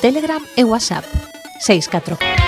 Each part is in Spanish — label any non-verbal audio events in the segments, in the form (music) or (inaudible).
Telegram e WhatsApp 64.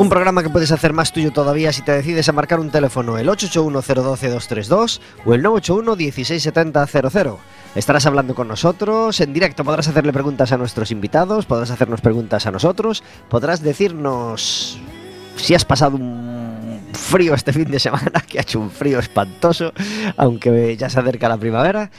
Un programa que puedes hacer más tuyo todavía si te decides a marcar un teléfono el 881-012-232 o el 981-16700. Estarás hablando con nosotros en directo, podrás hacerle preguntas a nuestros invitados, podrás hacernos preguntas a nosotros, podrás decirnos si has pasado un frío este fin de semana, (laughs) que ha hecho un frío espantoso, aunque ya se acerca la primavera.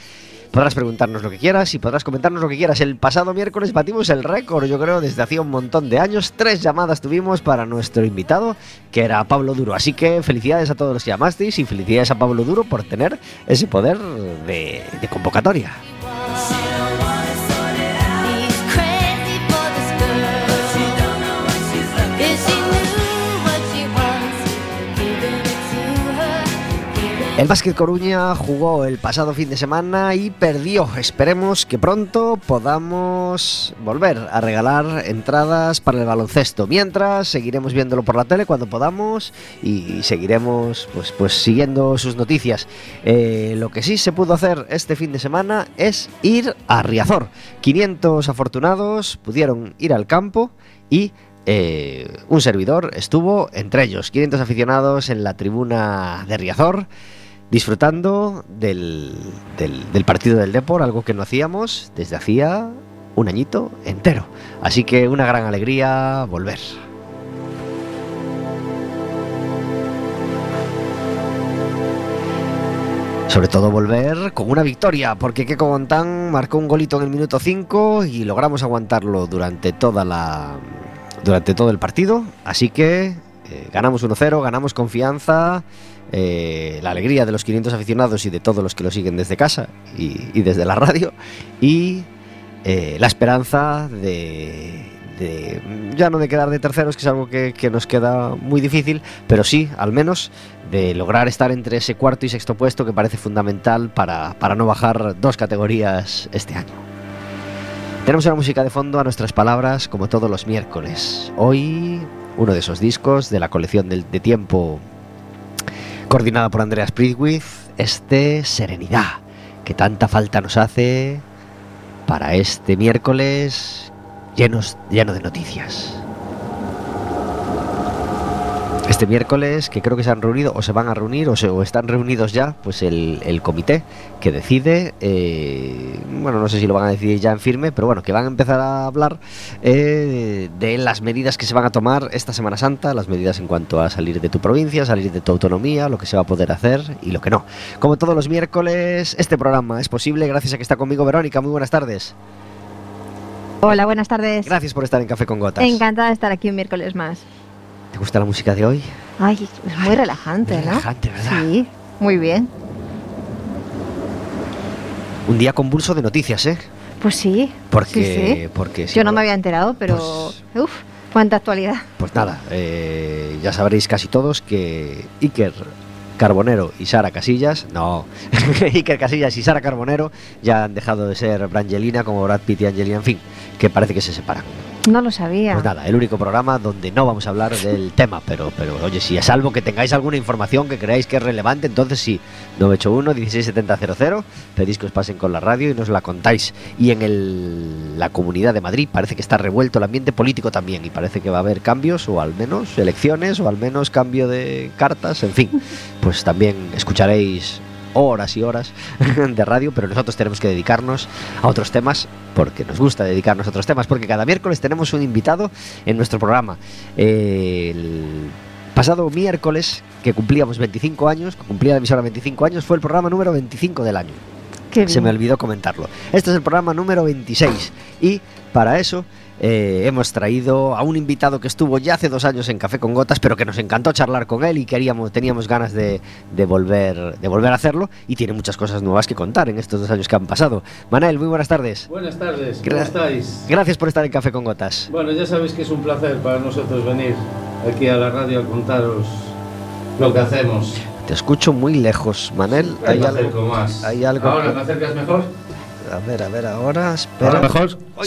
Podrás preguntarnos lo que quieras y podrás comentarnos lo que quieras. El pasado miércoles batimos el récord, yo creo, desde hacía un montón de años. Tres llamadas tuvimos para nuestro invitado, que era Pablo Duro. Así que felicidades a todos los que llamasteis y felicidades a Pablo Duro por tener ese poder de, de convocatoria. El Básquet Coruña jugó el pasado fin de semana y perdió. Esperemos que pronto podamos volver a regalar entradas para el baloncesto. Mientras seguiremos viéndolo por la tele cuando podamos y seguiremos pues, pues siguiendo sus noticias. Eh, lo que sí se pudo hacer este fin de semana es ir a Riazor. 500 afortunados pudieron ir al campo y eh, un servidor estuvo entre ellos, 500 aficionados en la tribuna de Riazor disfrutando del, del, partido del Depor, algo que no hacíamos desde hacía un añito entero. Así que una gran alegría volver. Sobre todo volver con una victoria, porque Keko Montán marcó un golito en el minuto 5 y logramos aguantarlo durante toda la durante todo el partido. Así que eh, ganamos 1-0, ganamos confianza eh, la alegría de los 500 aficionados y de todos los que lo siguen desde casa y, desde la radio, y eh, la esperanza de, ya no de quedar de terceros, que es algo que, nos queda muy difícil, pero sí, al menos, de lograr estar entre ese cuarto y sexto puesto que parece fundamental para, para no bajar dos categorías este año. Tenemos una música de fondo a nuestras palabras como todos los miércoles. Hoy uno de esos discos de la colección de, de tiempo coordinada por Andreas Pridwith, este Serenidad, que tanta falta nos hace para este miércoles lleno de noticias. Este miércoles, que creo que se han reunido, o se van a reunir, o, se, o están reunidos ya, pues el, el comité que decide, eh, bueno, no sé si lo van a decidir ya en firme, pero bueno, que van a empezar a hablar eh, de las medidas que se van a tomar esta Semana Santa, las medidas en cuanto a salir de tu provincia, salir de tu autonomía, lo que se va a poder hacer y lo que no. Como todos los miércoles, este programa es posible gracias a que está conmigo Verónica. Muy buenas tardes. Hola, buenas tardes. Gracias por estar en Café con Gotas. Encantada de estar aquí un miércoles más. ¿Te gusta la música de hoy? Ay, es muy relajante, Muy ¿no? relajante, ¿verdad? Sí, muy bien. Un día convulso de noticias, ¿eh? Pues sí. Porque, sí, sí. porque Yo no me había enterado, pero. Uf, cuánta actualidad. Pues nada, eh, ya sabréis casi todos que Iker Carbonero y Sara Casillas, no, (laughs) Iker Casillas y Sara Carbonero ya han dejado de ser Brangelina como Brad Pitt y Angelina, en fin, que parece que se separan. No lo sabía. Pues nada, el único programa donde no vamos a hablar del (laughs) tema, pero, pero oye, si es algo que tengáis alguna información que creáis que es relevante, entonces sí, 981-16700, pedís que os pasen con la radio y nos la contáis. Y en el- la comunidad de Madrid parece que está revuelto el ambiente político también y parece que va a haber cambios o al menos elecciones o al menos cambio de cartas, en fin, (laughs) pues también escucharéis horas y horas (laughs) de radio, pero nosotros tenemos que dedicarnos a otros temas porque nos gusta dedicarnos a otros temas, porque cada miércoles tenemos un invitado en nuestro programa. El pasado miércoles, que cumplíamos 25 años, que cumplía la emisora 25 años, fue el programa número 25 del año. Se me olvidó comentarlo. Este es el programa número 26 y para eso eh, hemos traído a un invitado que estuvo ya hace dos años en Café con Gotas, pero que nos encantó charlar con él y queríamos, teníamos ganas de, de volver, de volver a hacerlo y tiene muchas cosas nuevas que contar en estos dos años que han pasado. Manel, muy buenas tardes. Buenas tardes, ¿cómo Gra- estáis? Gracias por estar en Café con Gotas. Bueno, ya sabéis que es un placer para nosotros venir aquí a la radio a contaros lo que hacemos. Te escucho muy lejos, Manel. Hay me algo, más. hay algo Ahora, ¿me acercas mejor? A ver, a ver, ahora, espera. ¿Ahora mejor? Uy,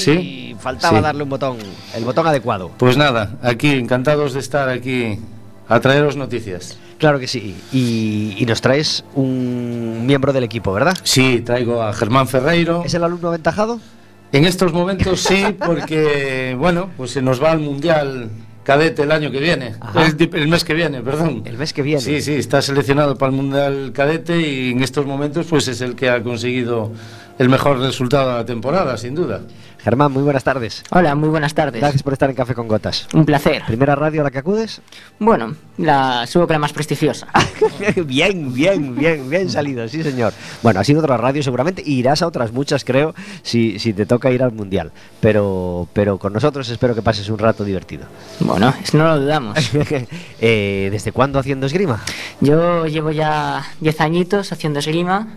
Sí. faltaba Sí. darle un botón, el botón adecuado. Pues nada, aquí, encantados de estar aquí a traeros noticias. Claro que sí. Y, y nos traes un miembro del equipo, ¿verdad? Sí, traigo a Germán Ferreiro. ¿Es el alumno aventajado? En estos momentos sí, porque, (laughs) bueno, pues se nos va al Mundial Cadete el año que viene. El, el mes que viene, perdón. El mes que viene. Sí, sí, está seleccionado para el Mundial Cadete y en estos momentos pues es el que ha conseguido el mejor resultado de la temporada, sin duda. Germán, muy buenas tardes. Hola, muy buenas tardes. Gracias por estar en Café con Gotas. Un placer. ¿Primera radio a la que acudes? Bueno, la supongo que la más prestigiosa. (laughs) bien, bien, bien, bien salido, sí señor. Bueno, has ido a otra radio seguramente, y irás a otras muchas creo, si, si te toca ir al Mundial. Pero, pero con nosotros espero que pases un rato divertido. Bueno, no lo dudamos. (laughs) Eh, ¿Desde cuándo haciendo esgrima? Yo llevo ya 10 añitos haciendo esgrima.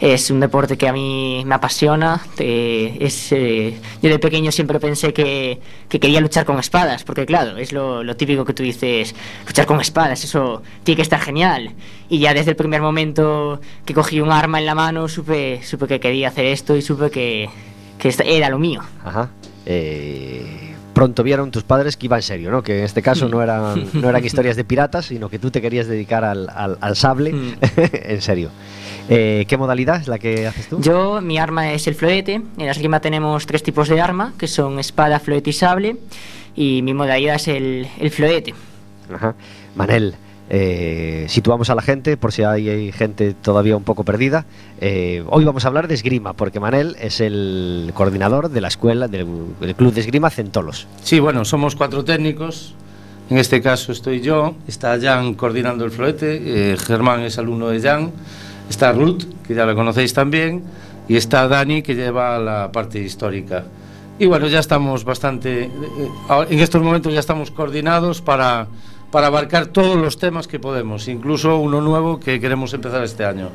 Es un deporte que a mí me apasiona. eh, es, eh, yo de pequeño siempre pensé que, que quería luchar con espadas, porque claro, es lo, lo típico que tú dices, luchar con espadas, eso tiene que estar genial. Y ya desde el primer momento que cogí un arma en la mano, supe, supe que quería hacer esto y supe que, que era lo mío. Ajá. Eh, pronto vieron tus padres que iba en serio, ¿no? Que en este caso no eran, no eran (laughs) historias de piratas, sino que tú te querías dedicar al, al- al sable Mm. (laughs) en serio. Eh, ¿Qué modalidad es la que haces tú? Yo, mi arma es el floete. En la esgrima tenemos tres tipos de arma, que son espada, floete y sable. Y mi modalidad es el, el floete. Ajá. Manel, eh, situamos a la gente por si hay, hay gente todavía un poco perdida. Eh, hoy vamos a hablar de esgrima, porque Manel es el coordinador de la escuela, del, del club de esgrima Centolos. Sí, bueno, somos cuatro técnicos. En este caso estoy yo, está Jan coordinando el florete, eh, Germán es alumno de Jan, está Ruth, que ya la conocéis también, y está Dani, que lleva la parte histórica. Y bueno, ya estamos bastante, eh, en estos momentos ya estamos coordinados para, para abarcar todos los temas que podemos, incluso uno nuevo que queremos empezar este año.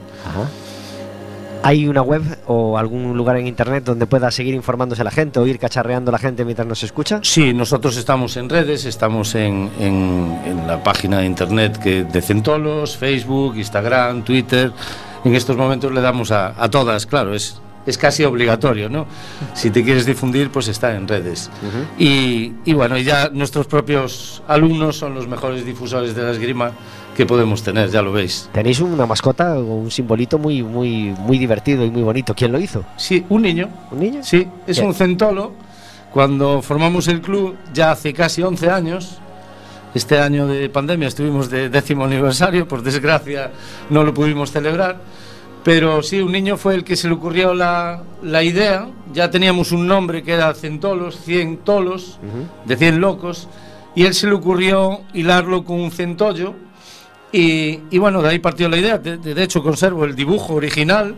¿Hay una web o algún lugar en internet donde pueda seguir informándose la gente o ir cacharreando la gente mientras nos escucha? Sí, nosotros estamos en redes, estamos en, en- en la página de internet que, de Centolos, Facebook, Instagram, Twitter. En estos momentos le damos a, a todas, claro, es, es casi obligatorio, ¿no? Si te quieres difundir, pues está en redes. y, y bueno, ya nuestros propios alumnos son los mejores difusores de la esgrima que podemos tener, ya lo veis. Tenéis una mascota o un simbolito muy, muy, muy divertido y muy bonito. ¿Quién lo hizo? Sí, un niño. ¿Un niño? Sí, es Bien. un centolo. Cuando formamos el club, ya hace casi 11 años, este año de pandemia estuvimos de décimo aniversario, por desgracia no lo pudimos celebrar, pero sí, un niño fue el que se le ocurrió la, la idea, ya teníamos un nombre que era Centolos, 100 tolos, de 100 locos, y él se le ocurrió hilarlo con un centollo, y, y bueno, de ahí partió la idea, de, hecho conservo el dibujo original,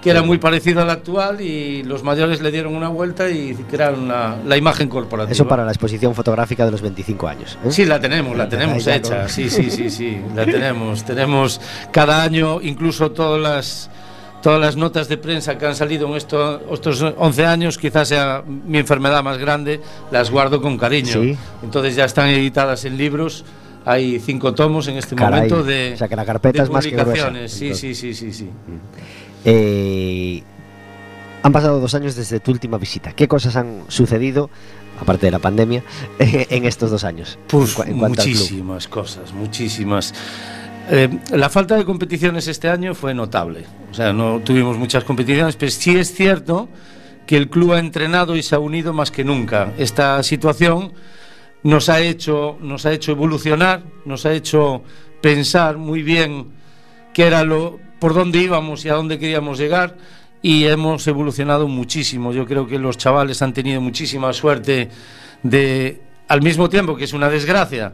que era muy parecido al actual y los mayores le dieron una vuelta y crearon la, la imagen corporativa. Eso para la exposición fotográfica de los 25 años. ¿eh? Sí, la tenemos, la tenemos hecha. Sí, sí, sí, sí, la tenemos. (laughs) Tenemos cada año, incluso todas las todas las notas de prensa que han salido en esto- estos 11 años, quizás sea mi enfermedad más grande, las guardo con cariño. Sí. Entonces ya están editadas en libros. Hay cinco tomos en este Caray, momento de, o sea que la carpeta es más que gruesa. Sí, entonces. sí, sí, sí, sí. Eh, han pasado dos años desde tu última visita. ¿Qué cosas han sucedido, aparte de la pandemia, (laughs) en estos dos años? Pues En muchísimas cosas, muchísimas. Eh, la falta de competiciones este año fue notable. O sea, no tuvimos muchas competiciones, pero sí es cierto que el club ha entrenado y se ha unido más que nunca. Esta situación nos ha hecho, nos ha hecho evolucionar, nos ha hecho pensar muy bien qué era lo, por dónde íbamos y a dónde queríamos llegar y hemos evolucionado muchísimo. Yo creo que los chavales han tenido muchísima suerte de, al mismo tiempo que es una desgracia,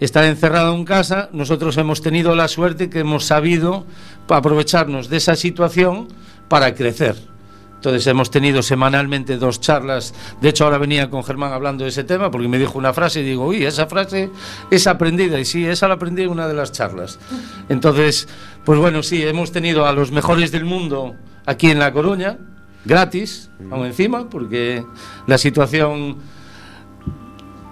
estar encerrado en casa, nosotros hemos tenido la suerte que hemos sabido aprovecharnos de esa situación para crecer. Entonces hemos tenido semanalmente dos charlas. De hecho, ahora venía con Germán hablando de ese tema porque me dijo una frase y digo, uy, esa frase es aprendida. Y sí, esa la aprendí en una de las charlas. Entonces, pues bueno, sí, hemos tenido a los mejores del mundo aquí en La Coruña, gratis, aún encima, porque la situación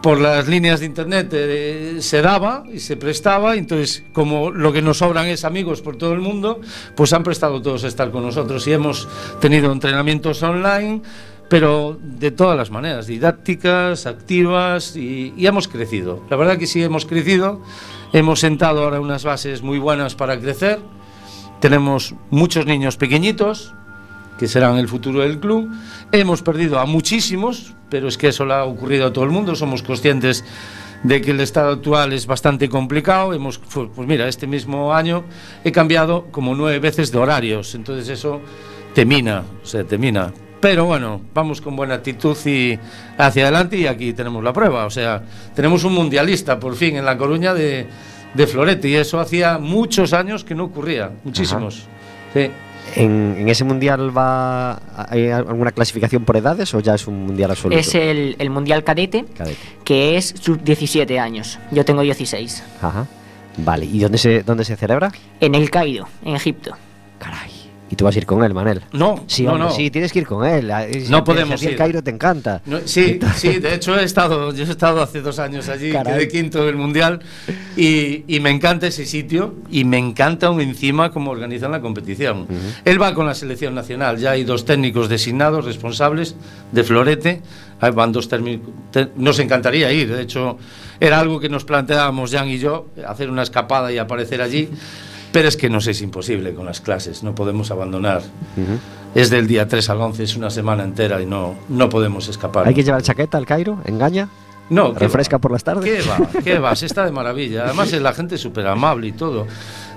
por las líneas de internet eh, se daba y se prestaba, entonces como lo que nos sobran es amigos por todo el mundo, pues han prestado todos a estar con nosotros y hemos tenido entrenamientos online, pero de todas las maneras, didácticas, activas y, y hemos crecido. La verdad que sí hemos crecido, hemos sentado ahora unas bases muy buenas para crecer, tenemos muchos niños pequeñitos, que serán el futuro del club. Hemos perdido a muchísimos, pero es que eso le ha ocurrido a todo el mundo. Somos conscientes de que el estado actual es bastante complicado. Hemos, pues mira, este mismo año he cambiado como nueve veces de horarios, entonces eso te mina, o sea, te mina. Pero bueno, vamos con buena actitud y hacia adelante y aquí tenemos la prueba. O sea, tenemos un mundialista por fin en La Coruña de, de Florete y eso hacía muchos años que no ocurría, muchísimos. Sí. ¿En, en ese mundial va hay alguna clasificación por edades o ya es un mundial absoluto? Es el, el Mundial Cadete, Cadete. que es sub 17 años. Yo tengo 16. Ajá. Vale, ¿y dónde se dónde se celebra? En el Cairo, en Egipto. Caray. Y tú vas a ir con él, Manel. No, Sí, no, hombre, no. sí, tienes que ir con él. Si No podemos ti el ir. Cairo te encanta. No, sí, sí, de hecho he estado, yo he estado hace dos años allí, Caray. quedé quinto del mundial y, y me encanta ese sitio y me encanta aún encima cómo organizan la competición. Él va con la selección nacional, ya hay dos técnicos designados, responsables de Florete, van dos nos encantaría ir, de hecho era algo que nos planteábamos Jan y yo, hacer una escapada y aparecer allí, pero es que nos es imposible con las clases, no podemos abandonar. Es del día 3 al 11, es una semana entera y no, no podemos escapar. ¿Hay que llevar chaqueta al Cairo? ¿Engaña? No, ¿qué ¿Refresca va? por las tardes? ¿Qué va? (laughs) ¿Qué va? Se está de maravilla. Además, es la gente súper amable y todo.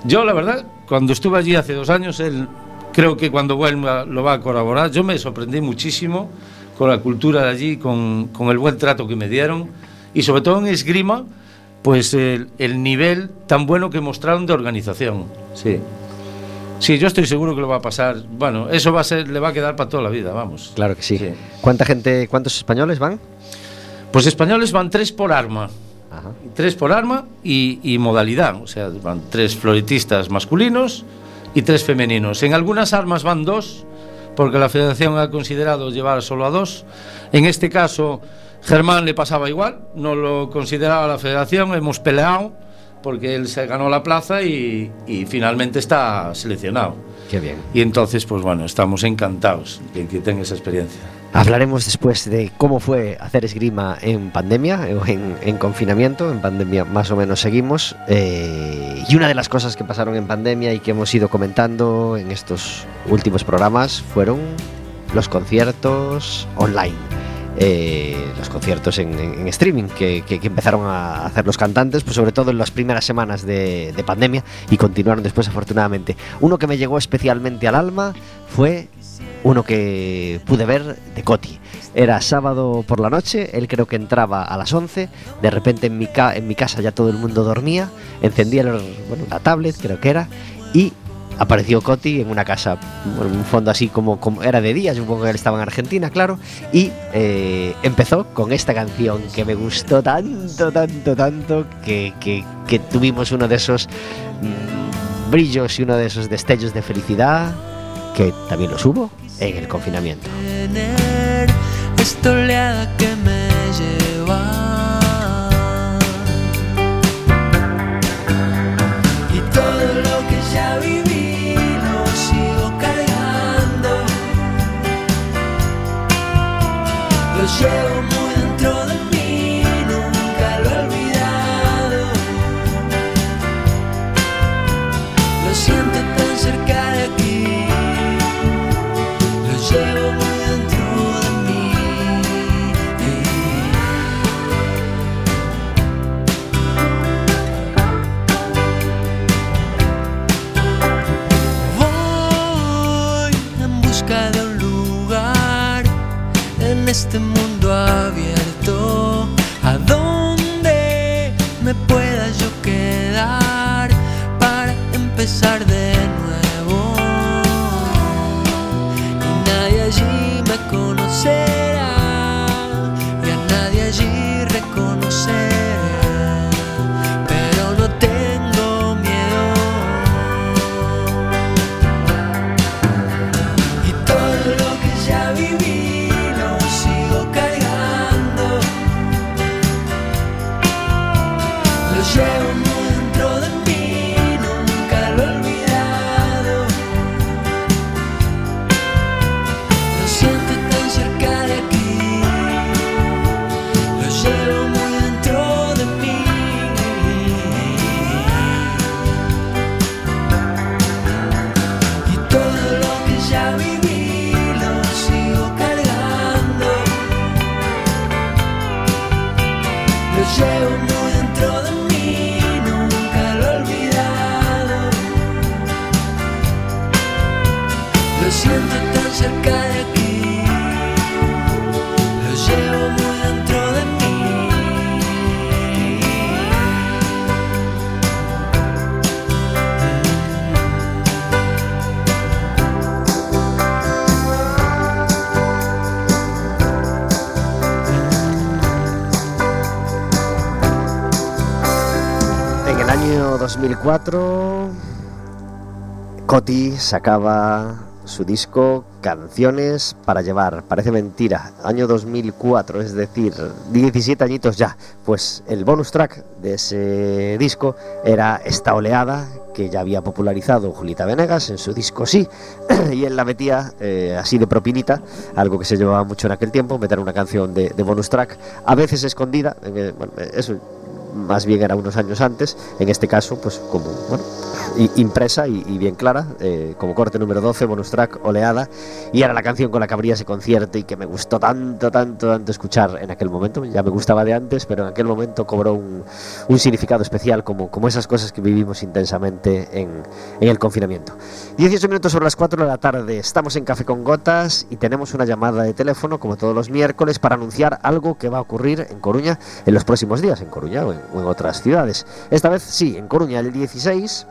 Yo, la verdad, cuando estuve allí hace dos años, él creo que cuando vuelva lo va a colaborar. Yo me sorprendí muchísimo con la cultura de allí, con, con el buen trato que me dieron y sobre todo en esgrima, pues el, el nivel tan bueno que mostraron de organización. Sí. Sí, yo estoy seguro que lo va a pasar. Bueno, eso va a ser, le va a quedar para toda la vida, vamos. Claro que sí. Sí. ¿Cuánta gente, cuántos españoles van? Pues españoles van tres por arma. Ajá. tres por arma y, y modalidad. O sea, van tres floretistas masculinos y tres femeninos. En algunas armas van dos, porque la federación ha considerado llevar solo a dos. En este caso, Germán le pasaba igual, no lo consideraba la federación, hemos peleado porque él se ganó la plaza y, y finalmente está seleccionado. Qué bien. Y entonces, pues bueno, estamos encantados de que tenga esa experiencia. Hablaremos después de cómo fue hacer esgrima en pandemia o en, en confinamiento. En pandemia más o menos seguimos. Eh, y una de las cosas que pasaron en pandemia y que hemos ido comentando en estos últimos programas fueron los conciertos online. Eh, los conciertos en, streaming que, empezaron a hacer los cantantes, pues sobre todo en las primeras semanas de, de pandemia y continuaron después afortunadamente. Uno que me llegó especialmente al alma fue uno que pude ver de Coti. Era sábado por la noche, él creo que entraba a las 11, de repente en mi, casa ya todo el mundo dormía, encendía el- la tablet, creo que era, y apareció Coti en una casa, en un fondo así como, como era de día, supongo que él estaba en Argentina, claro, y eh, empezó con esta canción que me gustó tanto, tanto, tanto, que, que- tuvimos uno de esos mm, brillos y uno de esos destellos de felicidad, que también los hubo en el confinamiento. Lo 2004, Coti sacaba su disco Canciones para llevar. Parece mentira. Año 2004, es decir, 17 añitos ya. Pues el bonus track de ese disco era esta oleada que ya había popularizado Julita Venegas en su disco Sí. (clears throat) y él la metía eh, así de propinita, algo que se llevaba mucho en aquel tiempo, meter una canción de, bonus track, a veces escondida. bueno, eso más bien era unos años antes, en este caso, pues como, bueno, impresa y, y bien clara, eh, como corte número 12, bonus track, oleada, y era la canción con la que abría ese concierto y que me gustó tanto, tanto, tanto escuchar en aquel momento, ya me gustaba de antes, pero en aquel momento cobró un, un significado especial como, como esas cosas que vivimos intensamente en, en el confinamiento. 18 minutos sobre las 4 de la tarde, estamos en Café con Gotas y tenemos una llamada de teléfono, como todos los miércoles, para anunciar algo que va a ocurrir en Coruña en los próximos días, en Coruña o en, o en otras ciudades. Esta vez sí, en Coruña el 16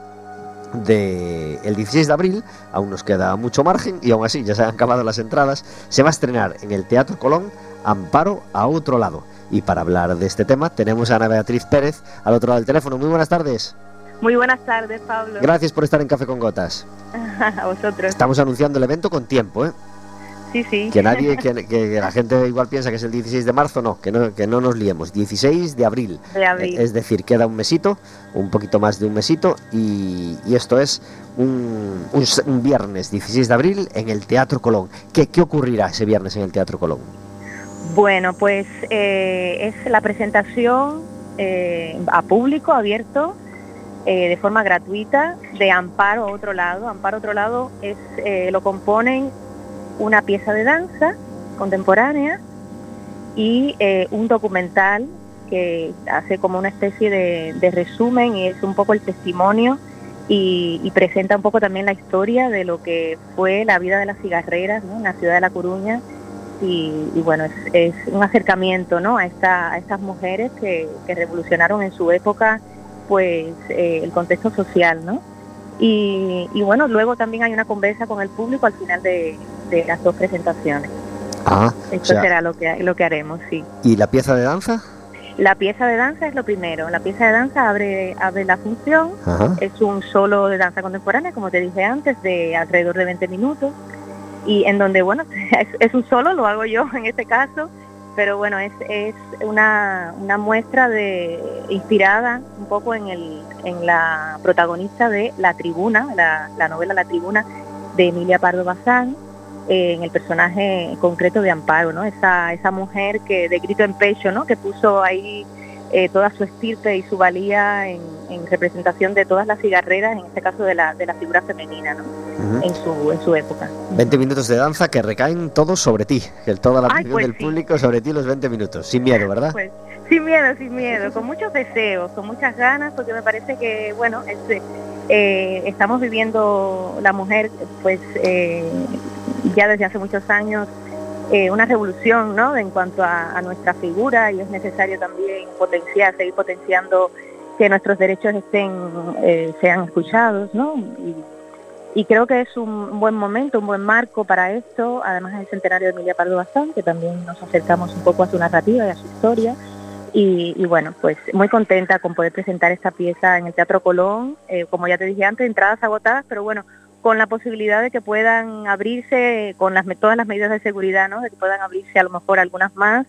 de el 16 de abril, aún nos queda mucho margen y aún así ya se han acabado las entradas, se va a estrenar en el Teatro Colón Amparo a otro lado. Y para hablar de este tema tenemos a Ana Beatriz Pérez al otro lado del teléfono. Muy buenas tardes. Muy buenas tardes, Pablo. Gracias por estar en Café con Gotas. (laughs) a vosotros. Estamos anunciando el evento con tiempo, ¿eh? Sí, sí. Que nadie, que, que la gente igual piensa que es el 16 de marzo, no, que no, que no nos liemos. 16 de abril. De abril. Es decir, queda un mesito, un poquito más de un mesito, y, y esto es un, un viernes 16 de abril en el Teatro Colón. ¿Qué, ¿Qué ocurrirá ese viernes en el Teatro Colón? Bueno, pues eh, es la presentación eh, a público abierto eh, de forma gratuita de Amparo Otro Lado. Amparo Otro Lado es, eh, lo componen una pieza de danza contemporánea y eh, un documental que hace como una especie de, resumen y es un poco el testimonio y, presenta un poco también la historia de lo que fue la vida de las cigarreras en la ciudad de La Coruña y, bueno, es, un acercamiento ¿no? a estas mujeres que, que revolucionaron en su época pues eh, el contexto social, ¿no? Y, y bueno, luego también hay una conversa con el público al final de, de las dos presentaciones. Ah, Esto o sea, será lo que, lo que haremos, sí. ¿y la pieza de danza? La pieza de danza es lo primero. La pieza de danza abre, abre la función. Ajá. Es un solo de danza contemporánea, como te dije antes, de alrededor de 20 minutos. Y en donde, bueno, (laughs) es, es un solo, lo hago yo en este caso, pero bueno, es, es una, una muestra de inspirada un poco en, el, en la protagonista de La Tribuna, la, la novela La Tribuna de Emilia Pardo Bazán, eh, en el personaje concreto de Amparo, ¿no? Esa, esa mujer que de grito en pecho, ¿no? Que puso ahí eh, toda su estirpe y su valía en, en representación de todas las cigarreras, en este caso de la, de la figura femenina, ¿no? Ujú. En su, en su época. 20 minutos de danza que recaen todos sobre ti, que toda la atención pues del sí. público sobre ti los 20 minutos, sin miedo, ¿verdad? Pues, sin miedo, sin miedo, con muchos deseos, con muchas ganas, porque me parece que, bueno, este, eh, estamos viviendo la mujer, pues, eh, ya desde hace muchos años, eh, una revolución, ¿no? En cuanto a, nuestra figura y es necesario también potenciar, seguir potenciando que nuestros derechos estén, eh, sean escuchados, ¿no? Y, creo que es un buen momento, un buen marco para esto, además del centenario de Emilia Pardo Bazán, que también nos acercamos un poco a su narrativa y a su historia. Y, y bueno, pues muy contenta con poder presentar esta pieza en el Teatro Colón, eh, como ya te dije antes, entradas agotadas, pero bueno, con la posibilidad de que puedan abrirse con las, todas las medidas de seguridad, ¿no? De que puedan abrirse a lo mejor algunas más.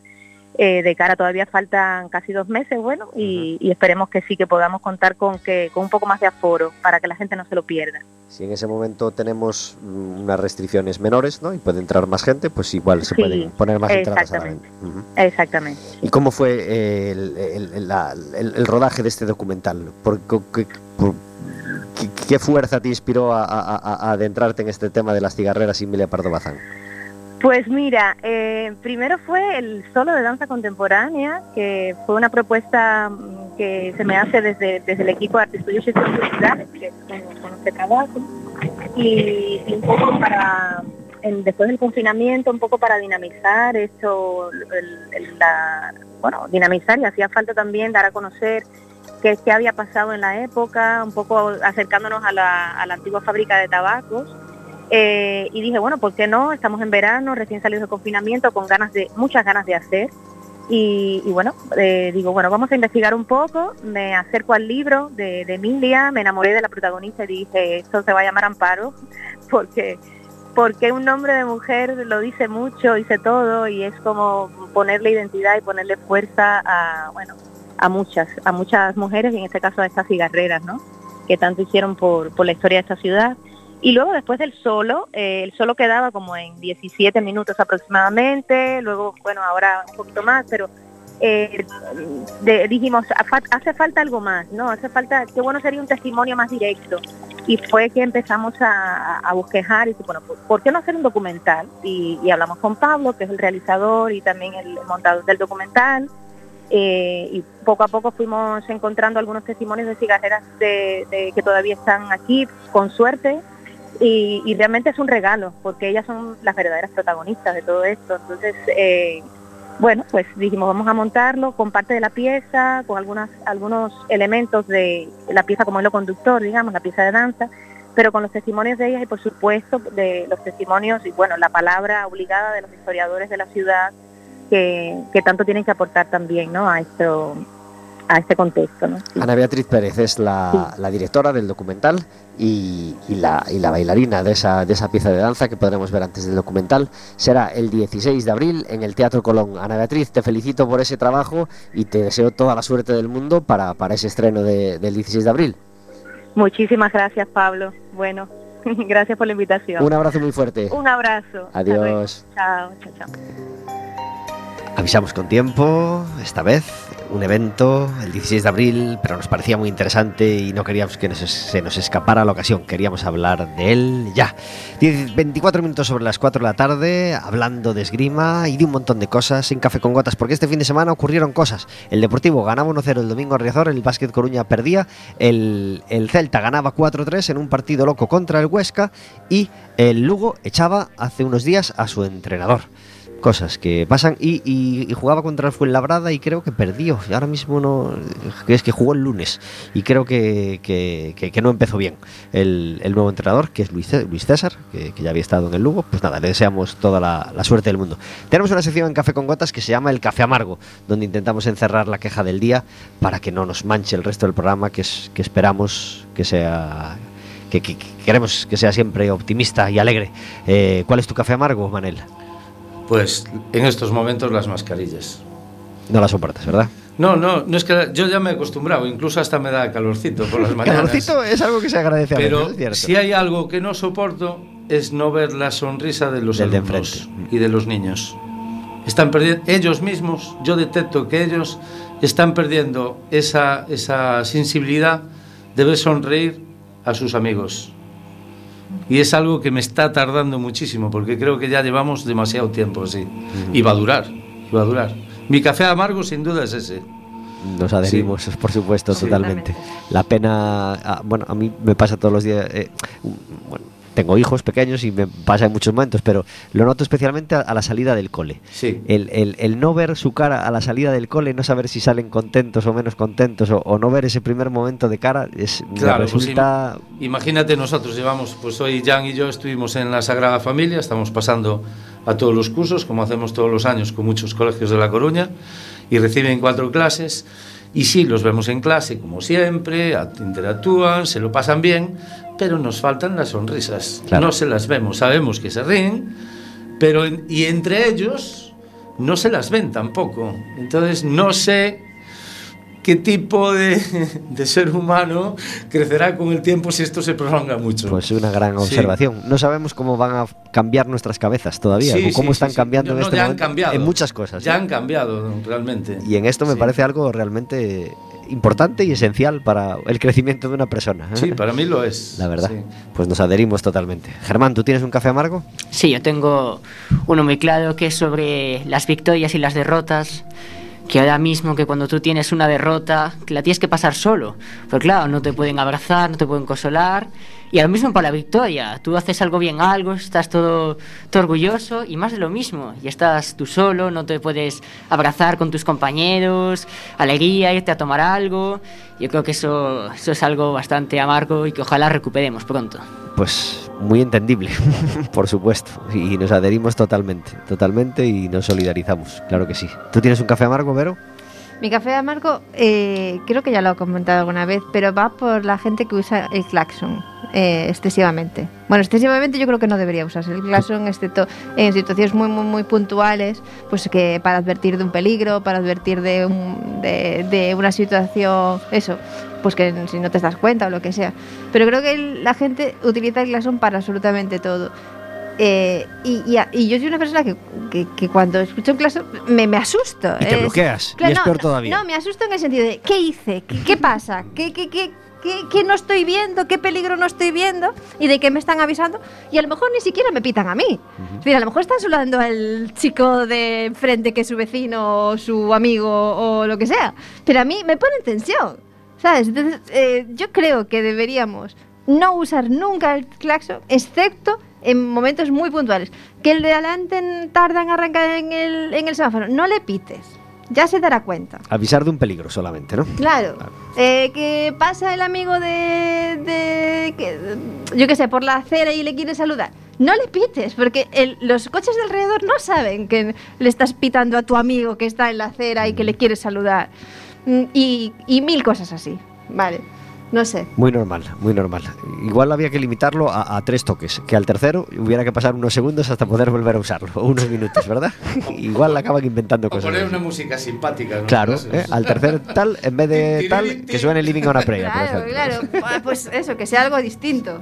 eh, de cara todavía faltan casi dos meses, bueno, y, y esperemos que sí, que podamos contar con que con un poco más de aforo para que la gente no se lo pierda. Si en ese momento tenemos mm, unas restricciones menores, ¿no? Y puede entrar más gente, pues igual se Sí, pueden poner más entradas a la exactamente. ¿Y cómo fue el, el- el- la- el- el rodaje de este documental? ¿Por, qué, por- qué- fuerza te inspiró a, adentrarte en este tema de las cigarreras y Emilia Pardo Bazán? Pues mira, eh, primero fue el solo de danza contemporánea, que fue una propuesta mm, que se me hace desde, desde el equipo de Arte Estudios y Culturales, que es con, que trabajo, y, un poco para, después del confinamiento, un poco para dinamizar esto, bueno, dinamizar y hacía falta también dar a conocer qué, qué había pasado en la época, un poco acercándonos a la, a la antigua fábrica de tabacos. Eh, y dije, bueno, ¿por qué no? Estamos en verano, recién salidos de confinamiento, con ganas de, muchas ganas de hacer. Y, bueno, eh, digo, bueno, vamos a investigar un poco, me acerco al libro de, de Emilia, me enamoré de la protagonista y dije, esto se va a llamar Amparo, (laughs) porque, porque un nombre de mujer lo dice mucho, dice todo, y es como ponerle identidad y ponerle fuerza a, bueno, a muchas, a muchas mujeres, y en este caso a estas cigarreras, ¿no? Que tanto hicieron por, por la historia de esta ciudad. Y luego después del solo, eh, el solo quedaba como en 17 minutos aproximadamente, luego, bueno, ahora un poquito más, pero eh, de- dijimos, "Ha fa- hace falta algo más, ¿no? Hace falta, qué bueno sería un testimonio más directo. Y fue que empezamos a, a bosquejar y bueno, ¿por- ¿por qué no hacer un documental? Y, y hablamos con Pablo, que es el realizador y también el montador del documental. Eh, y poco a poco fuimos encontrando algunos testimonios de cigarreras que todavía están aquí, con suerte, y, realmente es un regalo, porque ellas son las verdaderas protagonistas de todo esto. Entonces, eh, bueno, pues dijimos, vamos a montarlo con parte de la pieza, con algunas, algunos elementos de la pieza como hilo conductor, digamos, la pieza de danza, pero con los testimonios de ellas y por supuesto de los testimonios y bueno, la palabra obligada de los historiadores de la ciudad que, que tanto tienen que aportar también ¿no? a esto a este contexto. ¿no? Ana Beatriz Pérez es la, la directora del documental y, y la, y la bailarina de esa, de esa pieza de danza que podremos ver antes del documental. Será el 16 de abril en el Teatro Colón. Ana Beatriz, te felicito por ese trabajo y te deseo toda la suerte del mundo para, para ese estreno de- del 16 de abril. Muchísimas gracias, Pablo. Bueno, (laughs) gracias por la invitación. Un abrazo muy fuerte. Un abrazo. Adiós. Chao, chao, chao. Avisamos con tiempo, esta vez, un evento el 16 de abril, pero nos parecía muy interesante y no queríamos que nos- se nos escapara la ocasión, queríamos hablar de él ya. 10, 24 minutos sobre las 4 de la tarde, hablando de esgrima y de un montón de cosas en Café con Gotas, porque este fin de semana ocurrieron cosas. El Deportivo ganaba 1-0 el domingo a Riazor, el Básquet Coruña perdía, el, el Celta ganaba 4-3 en un partido loco contra el Huesca y el Lugo echaba hace unos días a su entrenador cosas que pasan. Y, jugaba contra el Fuenlabrada y creo que perdió. Y ahora mismo no es que jugó el lunes. Y creo que, que- no empezó bien el, nuevo entrenador que es Luis, Luis César que, ya había estado en el Lugo. Pues nada le deseamos toda la, suerte del mundo. Tenemos una sección en Café con Gotas que se llama el Café Amargo donde intentamos encerrar la queja del día para que no nos manche el resto del programa que, es, que esperamos que sea que queremos que sea siempre optimista y alegre. Eh, ¿cuál es tu café amargo Manel? Pues en estos momentos las mascarillas. No la soportas, ¿verdad? No, no, no es que yo ya me he acostumbrado, incluso hasta me da calorcito por las (laughs) mañanas. Calorcito es algo que se agradece a Pero es cierto. si hay algo que no soporto es no ver la sonrisa de los Del de alumnos enfrente. y de los niños. Están perdiendo, ellos mismos, yo detecto que ellos están perdiendo esa, esa sensibilidad de ver sonreír a sus amigos. Y es algo que me está tardando muchísimo, porque creo que ya llevamos demasiado tiempo así. Y va a durar, y va a durar. Mi café amargo sin duda es ese. Nos adherimos, por supuesto, Sí. totalmente. La pena, ah, bueno, a mí me pasa todos los días, eh, bueno, tengo hijos pequeños y me pasa en muchos momentos, pero lo noto especialmente a, a la salida del cole. Sí. El, el- el no ver su cara a la salida del cole, no saber si salen contentos o menos contentos, o, o no ver ese primer momento de cara, es, Claro, pues resulta... im- imagínate nosotros llevamos, pues hoy Jan y yo estuvimos en la Sagrada Familia, estamos pasando a todos los cursos, como hacemos todos los años con muchos colegios de La Coruña, y reciben cuatro clases, y sí, los vemos en clase como siempre, interactúan, se lo pasan bien, pero nos faltan las sonrisas, Claro. no se las vemos, sabemos que se ríen, pero en- y entre ellos no se las ven tampoco, entonces no sé qué tipo de, de ser humano crecerá con el tiempo si esto se prolonga mucho. Pues una gran Sí. observación. No sabemos cómo van a cambiar nuestras cabezas todavía, Sí, o cómo sí, están sí, sí. cambiando No, en este ya han momento cambiado. en muchas cosas. Ya ¿eh? han cambiado realmente. Y en esto me Sí. parece algo realmente importante y esencial para el crecimiento de una persona. ¿eh? Sí, para mí lo es. La verdad. Sí. Pues nos adherimos totalmente. Germán, ¿tú tienes un café amargo? Sí, yo tengo uno muy claro que es sobre las victorias y las derrotas. Que ahora mismo, que cuando tú tienes una derrota, que la tienes que pasar solo. Pero claro, no te pueden abrazar, no te pueden consolar. Y ahora mismo para la victoria, tú haces algo bien, algo, estás todo, todo orgulloso y más de lo mismo. Y estás tú solo, no te puedes abrazar con tus compañeros, alegría, irte a tomar algo. Yo creo que eso, eso es algo bastante amargo y que ojalá recuperemos pronto. Pues muy entendible, (laughs) por supuesto. Y nos adherimos totalmente, totalmente y nos solidarizamos, claro que sí. ¿Tú tienes un café amargo, Vero? Mi café amargo, eh, creo que ya lo he comentado alguna vez, pero va por la gente que usa el claxon eh, excesivamente. Bueno, excesivamente yo creo que no debería usarse el claxon, excepto en situaciones muy, muy, muy puntuales, pues que para advertir de un peligro, para advertir de, un- de, de una situación, eso, pues que si no te das cuenta o lo que sea. Pero creo que la gente utiliza el claxon para absolutamente todo. Eh, y, y y yo soy una persona que, que- que cuando escucho un claxon me, me asusto. Y te Es- bloqueas, Claro, y es no, peor todavía. No, me asusto en el sentido de ¿qué hice? ¿Qué, qué pasa? ¿Qué, qué, qué, qué, qué no estoy viendo? ¿Qué peligro no estoy viendo? ¿Y de qué me están avisando? Y a lo mejor ni siquiera me pitan a mí. Es decir, a lo mejor están saludando al chico de enfrente que es su vecino o su amigo o lo que sea. Pero a mí me pone en tensión. ¿Sabes? Entonces, eh, yo creo que deberíamos no usar nunca el claxon, excepto en momentos muy puntuales. Que el de adelante tarda en arrancar en el, en el semáforo. No le pites. Ya se dará cuenta. Avisar de un peligro solamente, ¿no? Claro. Eh, que pasa el amigo de, de- que, yo qué sé, por la acera y le quiere saludar. No le pites, porque el- los coches de alrededor no saben que le estás pitando a tu amigo que está en la acera y que le quiere saludar. mm, y, y mil cosas así. Vale, no sé. Muy normal, muy normal. Igual había que limitarlo a, a tres toques, que al tercero hubiera que pasar unos segundos hasta poder volver a usarlo, o unos minutos, ¿verdad? (laughs) Igual acaban inventando O cosas. poner así. una música simpática. ¿no? Claro, ¿eh? al tercer tal, en vez de tal, que suene Living on a Prayer, por Claro, ejemplo. claro. (laughs) Pues eso, que sea algo distinto.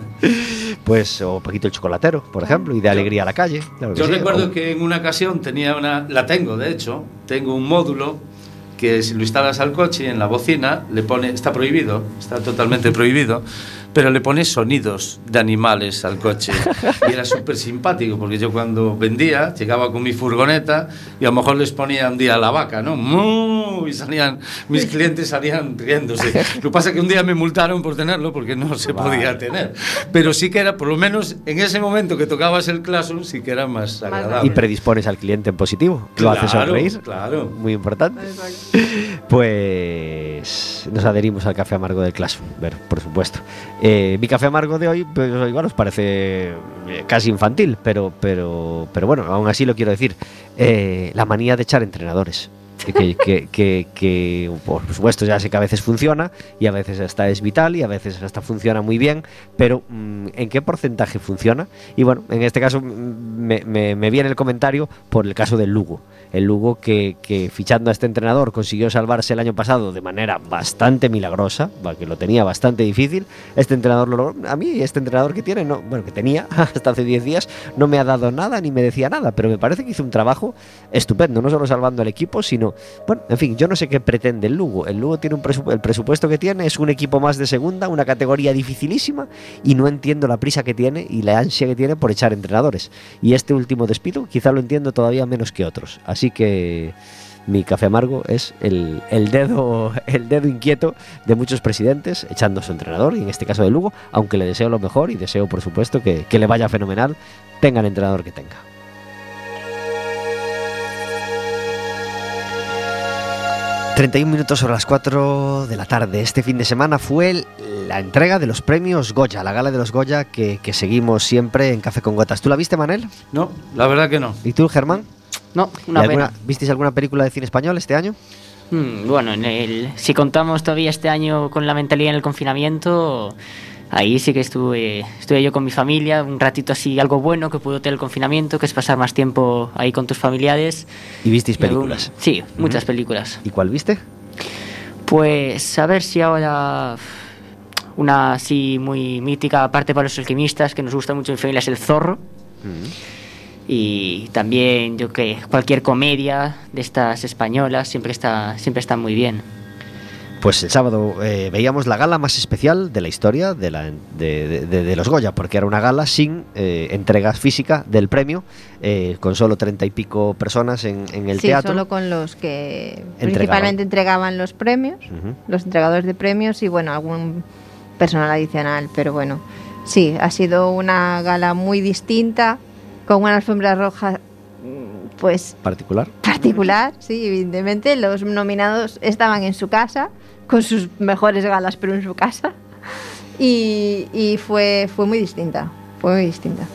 Pues, o Paquito el Chocolatero, por ejemplo, y de Alegría a la calle. claro Yo sí. recuerdo O- que en una ocasión tenía una, la tengo de hecho, tengo un módulo que si lo instalas al coche en la bocina le pone, está prohibido, está totalmente prohibido, pero le pone sonidos de animales al coche (laughs) y era súper simpático porque yo cuando vendía llegaba con mi furgoneta y a lo mejor les ponía un día la vaca, ¿no? Y salían, mis clientes salían riéndose. Lo que pasa es que un día me multaron por tenerlo porque no se podía tener, pero sí que era, por lo menos en ese momento que tocabas el Classroom, sí que era más agradable. Y predispones al cliente en positivo, lo hace Claro, sonreír. claro. Muy importante. Pues nos adherimos al café amargo del Classroom, ver, por supuesto. Eh, mi café amargo de hoy, pues igual os parece eh, casi infantil, pero, pero, pero bueno, aún así lo quiero decir. Eh, la manía de echar entrenadores. (laughs) Que, que, que, que- por supuesto ya sé que a veces funciona y a veces hasta es vital y a veces hasta funciona muy bien, pero mm, ¿en qué porcentaje funciona? Y bueno, en este caso mm, me, me- me viene el comentario por el caso del Lugo. El Lugo que, fichando a este entrenador consiguió salvarse el año pasado de manera bastante milagrosa, que lo tenía bastante difícil. Este entrenador lo logró. A mí este entrenador que tiene, no, bueno, que tenía (laughs) hasta hace 10 días, no me ha dado nada ni me decía nada, pero me parece que hizo un trabajo estupendo, no solo salvando al equipo, sino, bueno, en fin, yo no sé qué pretende el Lugo. El Lugo tiene un presupu- el presupuesto que tiene, es un equipo más de segunda, una categoría dificilísima, y no entiendo la prisa que tiene y la ansia que tiene por echar entrenadores. Y este último despido quizá lo entiendo todavía menos que otros. Así que mi café amargo es el, el dedo (laughs) el dedo inquieto de muchos presidentes echando a su entrenador, y en este caso de Lugo, aunque le deseo lo mejor y deseo, por supuesto, que, que le vaya fenomenal, tenga el entrenador que tenga. 31 minutos sobre las 4 de la tarde. Este fin de semana fue el- la entrega de los premios Goya, la gala de los Goya que, que seguimos siempre en Café con Gotas. ¿Tú la viste, Manel? No, la verdad que no. ¿Y tú, Germán? No, ¿Y una alguna- pena. ¿Visteis alguna película de cine español este año? Mm, bueno, en el, si contamos todavía este año con la mentalidad en el confinamiento, ahí sí que estuve, estuve yo con mi familia, un ratito así, algo bueno que pudo tener el confinamiento, que es pasar más tiempo ahí con tus familiares. ¿Y visteis Y algún- películas? sí, muchas películas. ¿Y cuál viste? Pues a ver si ahora una así muy mítica, aparte para los alquimistas, que nos gusta mucho en familia, es El Zorro. Y también, yo que cualquier comedia de estas españolas siempre está, siempre está muy bien. Pues el sábado eh, veíamos la gala más especial de la historia de, la, de, de- de- de los Goya, porque era una gala sin eh, entrega física del premio, eh, con solo treinta y pico personas en, en el sí, teatro. solo con los que Entregaban. principalmente entregaban los premios, los entregadores de premios y bueno, algún personal adicional, pero bueno, sí, ha sido una gala muy distinta, con una alfombra roja mm, pues Particular. particular, sí, evidentemente, los nominados estaban en su casa, con sus mejores galas, pero en su casa, y, y fue, fue muy distinta, fue muy distinta.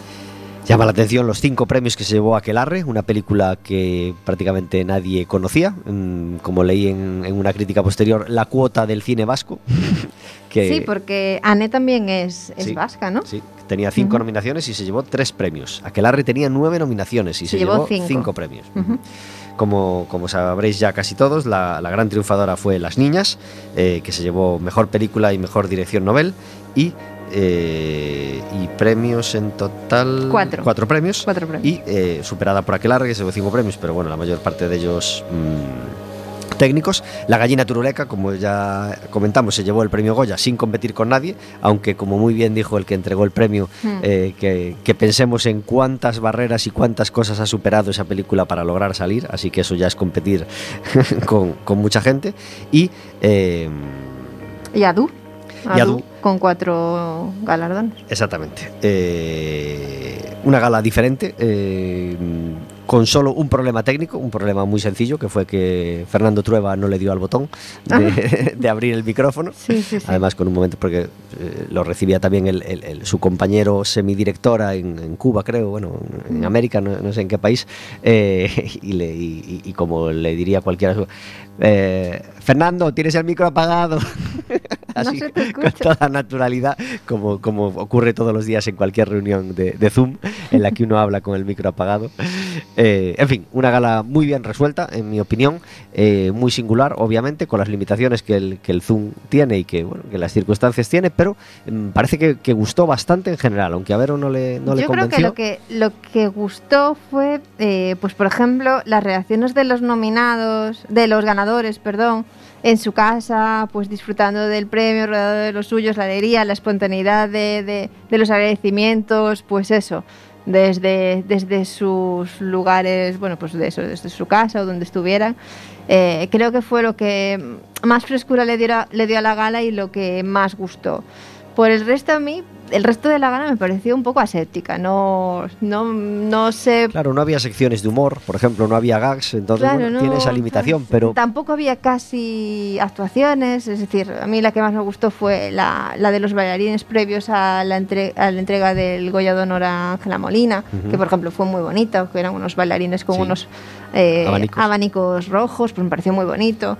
Llama la atención los cinco premios que se llevó Aquelarre, una película que prácticamente nadie conocía, mm, como leí en, en una crítica posterior, la cuota del cine vasco. (laughs) que, Sí, porque Anne también es, es Sí. vasca, ¿no? Sí, tenía cinco Ujú. nominaciones y se llevó tres premios. Aquelarre tenía nueve nominaciones y se, Se llevó cinco. premios. Ujú. Como, como sabréis ya casi todos, la, la gran triunfadora fue Las Niñas, eh, que se llevó mejor película y mejor dirección novel. Y, eh, y premios en total. Cuatro. Cuatro premios. Cuatro premios. Y eh, superada por Aquelarre, que se llevó cinco premios, pero bueno, la mayor parte de ellos. mm, técnicos. La gallina turuleca, como ya comentamos, se llevó el premio Goya sin competir con nadie, aunque como muy bien dijo el que entregó el premio, Hmm. eh, que, que pensemos en cuántas barreras y cuántas cosas ha superado esa película para lograr salir, así que eso ya es competir (laughs) con, con mucha gente. Y eh, Y Adu. Y Adu. Con cuatro galardones. Exactamente. Eh, una gala diferente. eh, con solo un problema técnico, un problema muy sencillo, que fue que Fernando Trueba no le dio al botón de, (laughs) de abrir el micrófono. Sí, sí, sí. Además, con un momento, porque eh, lo recibía también el- el- el- su compañero semidirectora en, en Cuba, creo, bueno, en América, no, no sé en qué país, eh, (laughs) y, le- y- y- y como le diría cualquiera, eh, Fernando, tienes el micro apagado. (laughs) Así, te (laughs) con toda naturalidad, como, como ocurre todos los días en cualquier reunión de, de Zoom, en la que uno habla con el micro apagado. Eh, en fin, una gala muy bien resuelta, en mi opinión, eh, muy singular, obviamente, con las limitaciones que el, que el Zoom tiene y que, bueno, que las circunstancias tiene, pero mm, parece que, que gustó bastante en general, aunque a Vero no le, no le Yo creo convenció. que lo que lo que gustó fue, eh, pues por ejemplo, las reacciones de los nominados, de los ganadores, perdón, en su casa, pues disfrutando del premio, rodeado de los suyos, la alegría, la espontaneidad de, de- los agradecimientos, pues eso, desde, desde sus lugares, bueno, pues de eso, desde su casa o donde estuvieran. Eh, creo que fue lo que más frescura le dio, a- le dio a la gala y lo que más gustó. Por el resto a mí, el resto de la gala me pareció un poco aséptica, no, no, no sé... Claro, no había secciones de humor, por ejemplo, no había gags, entonces Claro, bueno, no, tiene esa limitación, pero Tampoco había casi actuaciones, es decir, a mí la que más me gustó fue la, la de los bailarines previos a la, entre- a la entrega del Goya de Honor a Ángela Molina, Ujú. que por ejemplo fue muy bonito, que eran unos bailarines con Sí. unos eh, Abanicos. abanicos rojos, pues me pareció muy bonito.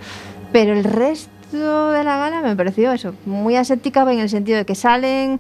Pero el resto de la gala me pareció eso, muy aséptica en el sentido de que salen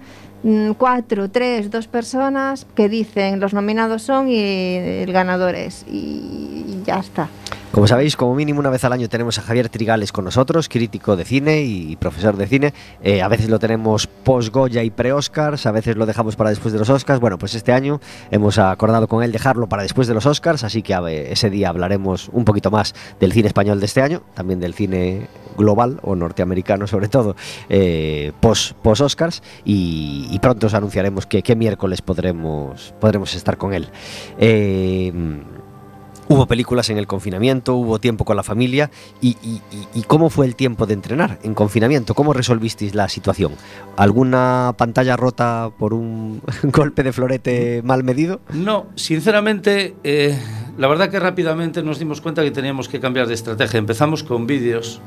cuatro, tres, dos personas que dicen los nominados son y el ganador es. Y, y ya está. Como sabéis, como mínimo una vez al año tenemos a Javier Trigales con nosotros, crítico de cine y profesor de cine. Eh, a veces lo tenemos post-Goya y pre-Oscars, a veces lo dejamos para después de los Oscars. Bueno, pues este año hemos acordado con él dejarlo para después de los Oscars, así que ver, ese día hablaremos un poquito más del cine español de este año, también del cine global o norteamericano sobre todo, eh, post- post-Oscars y, pronto os anunciaremos que, qué miércoles podremos, podremos estar con él. Eh, Hubo películas en el confinamiento, hubo tiempo con la familia. ¿Y, y- y- cómo fue el tiempo de entrenar en confinamiento? ¿Cómo resolvisteis la situación? ¿Alguna pantalla rota por un (laughs) golpe de florete mal medido? No, sinceramente, eh, la verdad que rápidamente nos dimos cuenta que teníamos que cambiar de estrategia. Empezamos con vídeos,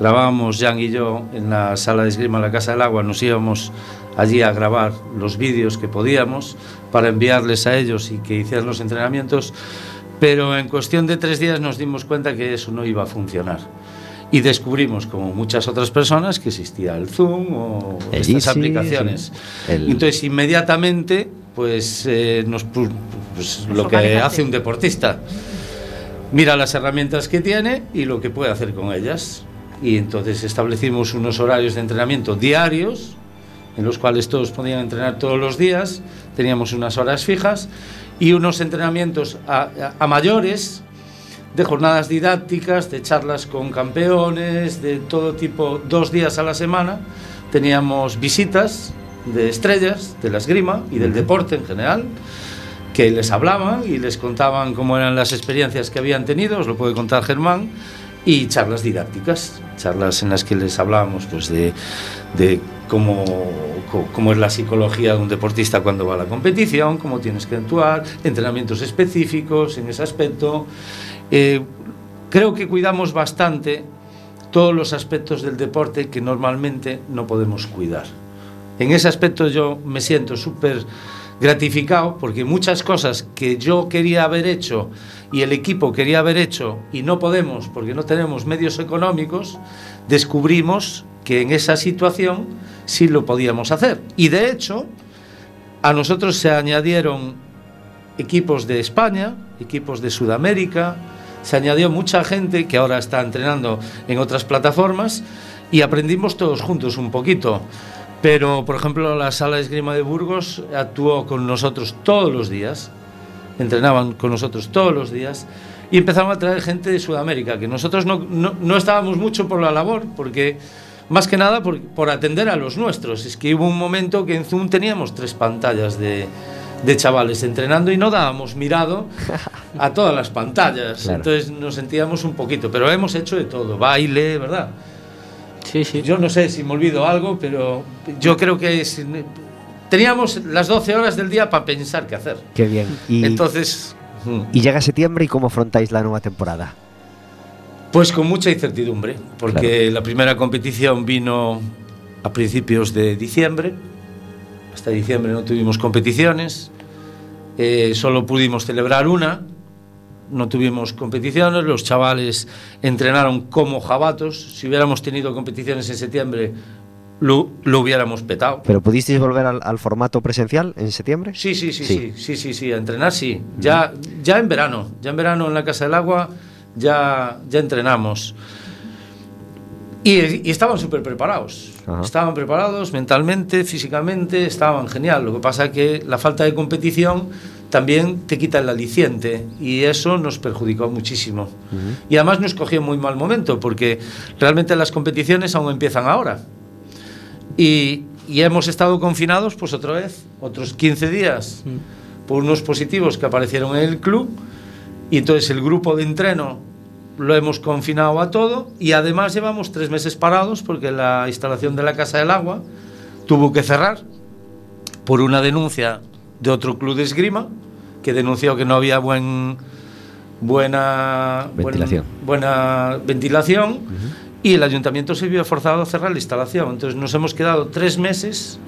grabábamos Jan y yo en la sala de esgrima de la Casa del Agua, nos íbamos allí a grabar los vídeos que podíamos para enviarles a ellos y que hicieran los entrenamientos, pero en cuestión de tres días nos dimos cuenta que eso no iba a funcionar. Y descubrimos, como muchas otras personas, que existía el Zoom o El estas Jitsi, aplicaciones. El- Entonces, inmediatamente, pues, eh, nos pu- pues, lo que hace un deportista. Mira las herramientas que tiene y lo que puede hacer con ellas. Y entonces establecimos unos horarios de entrenamiento diarios, en los cuales todos podían entrenar todos los días, teníamos unas horas fijas y unos entrenamientos a, a- a mayores de jornadas didácticas, de charlas con campeones, de todo tipo, dos días a la semana. Teníamos visitas de estrellas, de la esgrima y del deporte en general, que les hablaban y les contaban cómo eran las experiencias que habían tenido, os lo puede contar Germán, y charlas didácticas, charlas en las que les hablábamos pues, de, de cómo, cómo es la psicología de un deportista cuando va a la competición, cómo tienes que actuar, entrenamientos específicos en ese aspecto. Eh, creo que cuidamos bastante todos los aspectos del deporte que normalmente no podemos cuidar. En ese aspecto yo me siento súper gratificado porque muchas cosas que yo quería haber hecho y el equipo quería haber hecho y no podemos porque no tenemos medios económicos, descubrimos que en esa situación sí lo podíamos hacer. Y de hecho, a nosotros se añadieron equipos de España, equipos de Sudamérica, se añadió mucha gente que ahora está entrenando en otras plataformas y aprendimos todos juntos un poquito. Pero, por ejemplo, la sala de esgrima de Burgos actuó con nosotros todos los días, entrenaban con nosotros todos los días y empezaron a traer gente de Sudamérica, que nosotros no, no- no estábamos mucho por la labor, porque más que nada por, por atender a los nuestros. Es que hubo un momento que en Zoom teníamos tres pantallas de, de chavales entrenando y no dábamos mirado a todas las pantallas. Claro. Entonces nos sentíamos un poquito, pero hemos hecho de todo, baile, ¿verdad? Sí, sí. Yo no sé si me olvido algo, pero yo creo que es- teníamos las 12 horas del día para pensar qué hacer. Qué bien. Y, Entonces, Mm. Y llega septiembre y cómo afrontáis la nueva temporada. Pues con mucha incertidumbre, porque la primera competición vino a principios de diciembre. Hasta diciembre no tuvimos competiciones. Eh, solo pudimos celebrar una. No tuvimos competiciones. Los chavales entrenaron como jabatos. Si hubiéramos tenido competiciones en septiembre, lo, lo hubiéramos petado. ¿Pero pudisteis volver al, al formato presencial en septiembre? Sí, sí, sí, Sí. sí, sí, sí, sí, a entrenar sí. Ya, ya en verano, ya en verano en la Casa del Agua ya, ya entrenamos. Y, y estaban súper preparados. Ajá. Estaban preparados mentalmente, físicamente, estaban genial. Lo que pasa que la falta de competición también te quita el aliciente y eso nos perjudicó muchísimo. Y además nos cogió muy mal momento porque realmente las competiciones aún empiezan ahora. Y, y hemos estado confinados, pues otra vez, otros 15 días, por unos positivos que aparecieron en el club. Y entonces el grupo de entreno lo hemos confinado a todo. Y además llevamos tres meses parados porque la instalación de la Casa del Agua tuvo que cerrar por una denuncia de otro club de esgrima que denunció que no había buen, buena buen- Ventilación. buena ventilación y el ayuntamiento se vio forzado a cerrar la instalación. Entonces nos hemos quedado tres meses,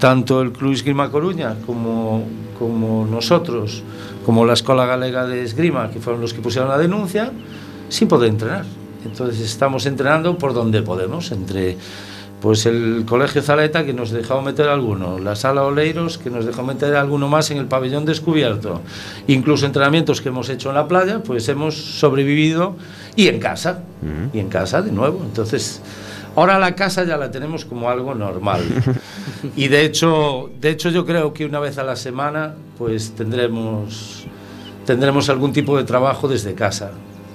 tanto el Club Esgrima Coruña como, como nosotros, como la Escuela Galega de Esgrima, que fueron los que pusieron la denuncia, sin poder entrenar. Entonces estamos entrenando por donde podemos, entre pues el Colegio Zaleta que nos dejó meter alguno, la Sala Oleiros que nos dejó meter alguno más en el pabellón descubierto, incluso entrenamientos que hemos hecho en la playa, pues hemos sobrevivido y en casa, y en casa de nuevo. Entonces, ahora la casa ya la tenemos como algo normal. (laughs) y de hecho, de hecho yo creo que una vez a la semana pues tendremos tendremos algún tipo de trabajo desde casa.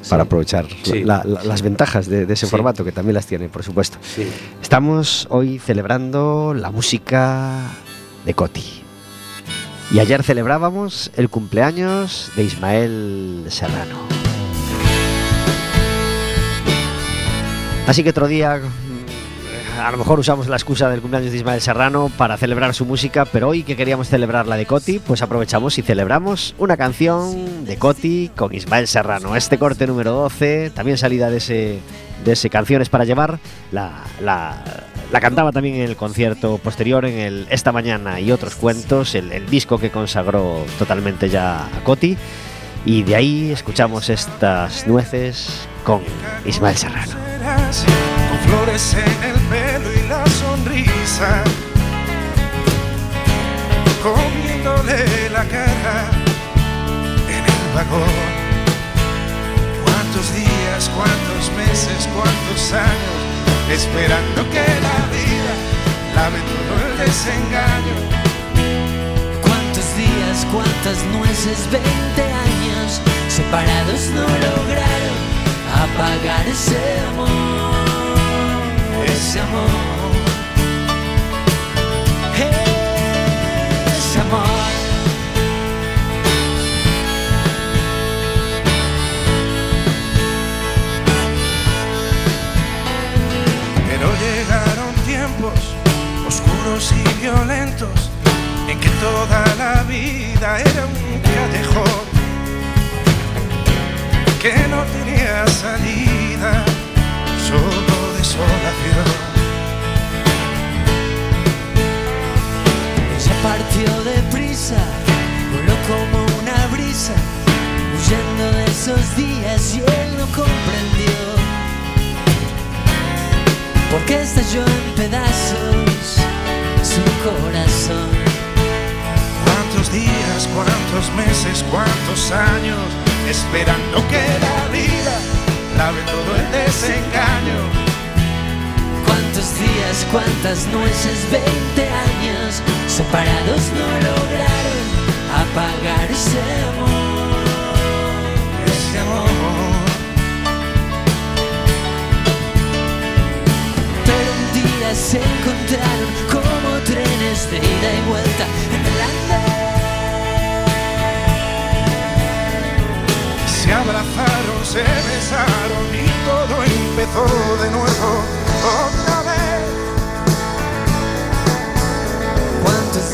Para aprovechar Sí. la- la- las ventajas de, de ese Sí. formato, que también las tiene, por supuesto. Sí. Estamos hoy celebrando la música de Coti. Y ayer celebrábamos el cumpleaños de Ismael Serrano. Así que otro día, a lo mejor usamos la excusa del cumpleaños de Ismael Serrano para celebrar su música, pero hoy que queríamos celebrar la de Coti, pues aprovechamos y celebramos una canción de Coti con Ismael Serrano. Este corte número 12, también salida de ese, de ese Canciones para llevar, la, la- la cantaba también en el concierto posterior, en el Esta Mañana y otros cuentos, el, el disco que consagró totalmente ya a Coti. Y de ahí escuchamos estas nueces con Ismael Serrano. Flores en el pelo y la sonrisa, comiéndole la cara en el vagón. Cuántos días, cuántos meses, cuántos años, esperando que la vida lave todo el desengaño. ¿Cuántos días, cuántas nueces, 20 años separados no lograron apagar ese amor, ese amor? Pero llegaron tiempos oscuros y violentos en que toda la vida era un callejón que no tenía salida, solo voló como una brisa, huyendo de esos días y él no comprendió. Porque estalló en pedazos su corazón. Cuántos días, cuántos meses, cuántos años, esperando que la vida lave todo el desengaño. Cuántos días, cuántas nueces, 20 años, separados no lograron apagar ese amor, Ese amor. Pero un día se encontraron como trenes de ida y vuelta en el andén. Se abrazaron, se besaron y todo empezó de nuevo otra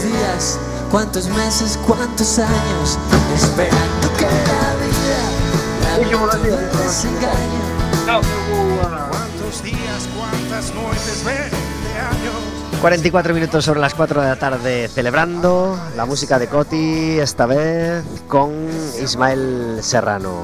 días, cuántos meses, cuántos años esperando que ¿Cuántos días, cuántas noches, 20 años? 44 minutos sobre las 4 de la tarde celebrando la música de Coti, esta vez con Ismael Serrano.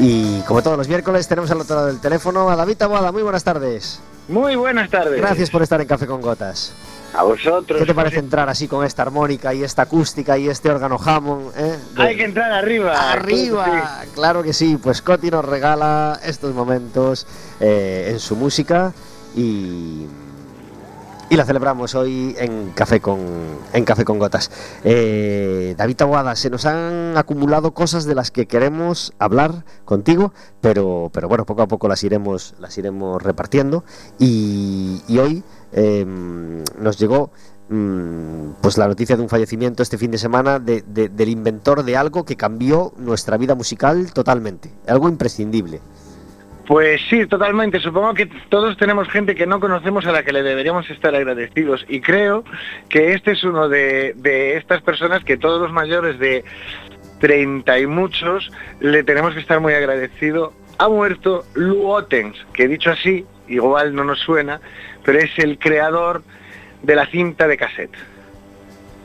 Y como todos los miércoles tenemos al otro lado del teléfono a David Taboada. Muy buenas tardes. Muy buenas tardes. Gracias por estar en Café con Gotas. A vosotros. ¿Qué te parece entrar así con esta armónica y esta acústica y este órgano Hammond? eh? De- Hay que entrar arriba. Arriba, claro que sí. Pues Coti nos regala estos momentos eh, en su música y, y la celebramos hoy en Café con, en Café con Gotas. Eh, David Taboada, se nos han acumulado cosas de las que queremos hablar contigo, pero, pero bueno, poco a poco las iremos, las iremos repartiendo. Y, hoy eh, nos llegó mm, pues la noticia de un fallecimiento este fin de semana de- de- del inventor de algo que cambió nuestra vida musical totalmente, algo imprescindible. Pues sí, totalmente. Supongo que todos tenemos gente que no conocemos a la que le deberíamos estar agradecidos. Y creo que este es uno de, estas personas que todos los mayores de 30 y muchos le tenemos que estar muy agradecido. Ha muerto Lou Ottens, que dicho así, igual no nos suena, pero es el creador de la cinta de cassette.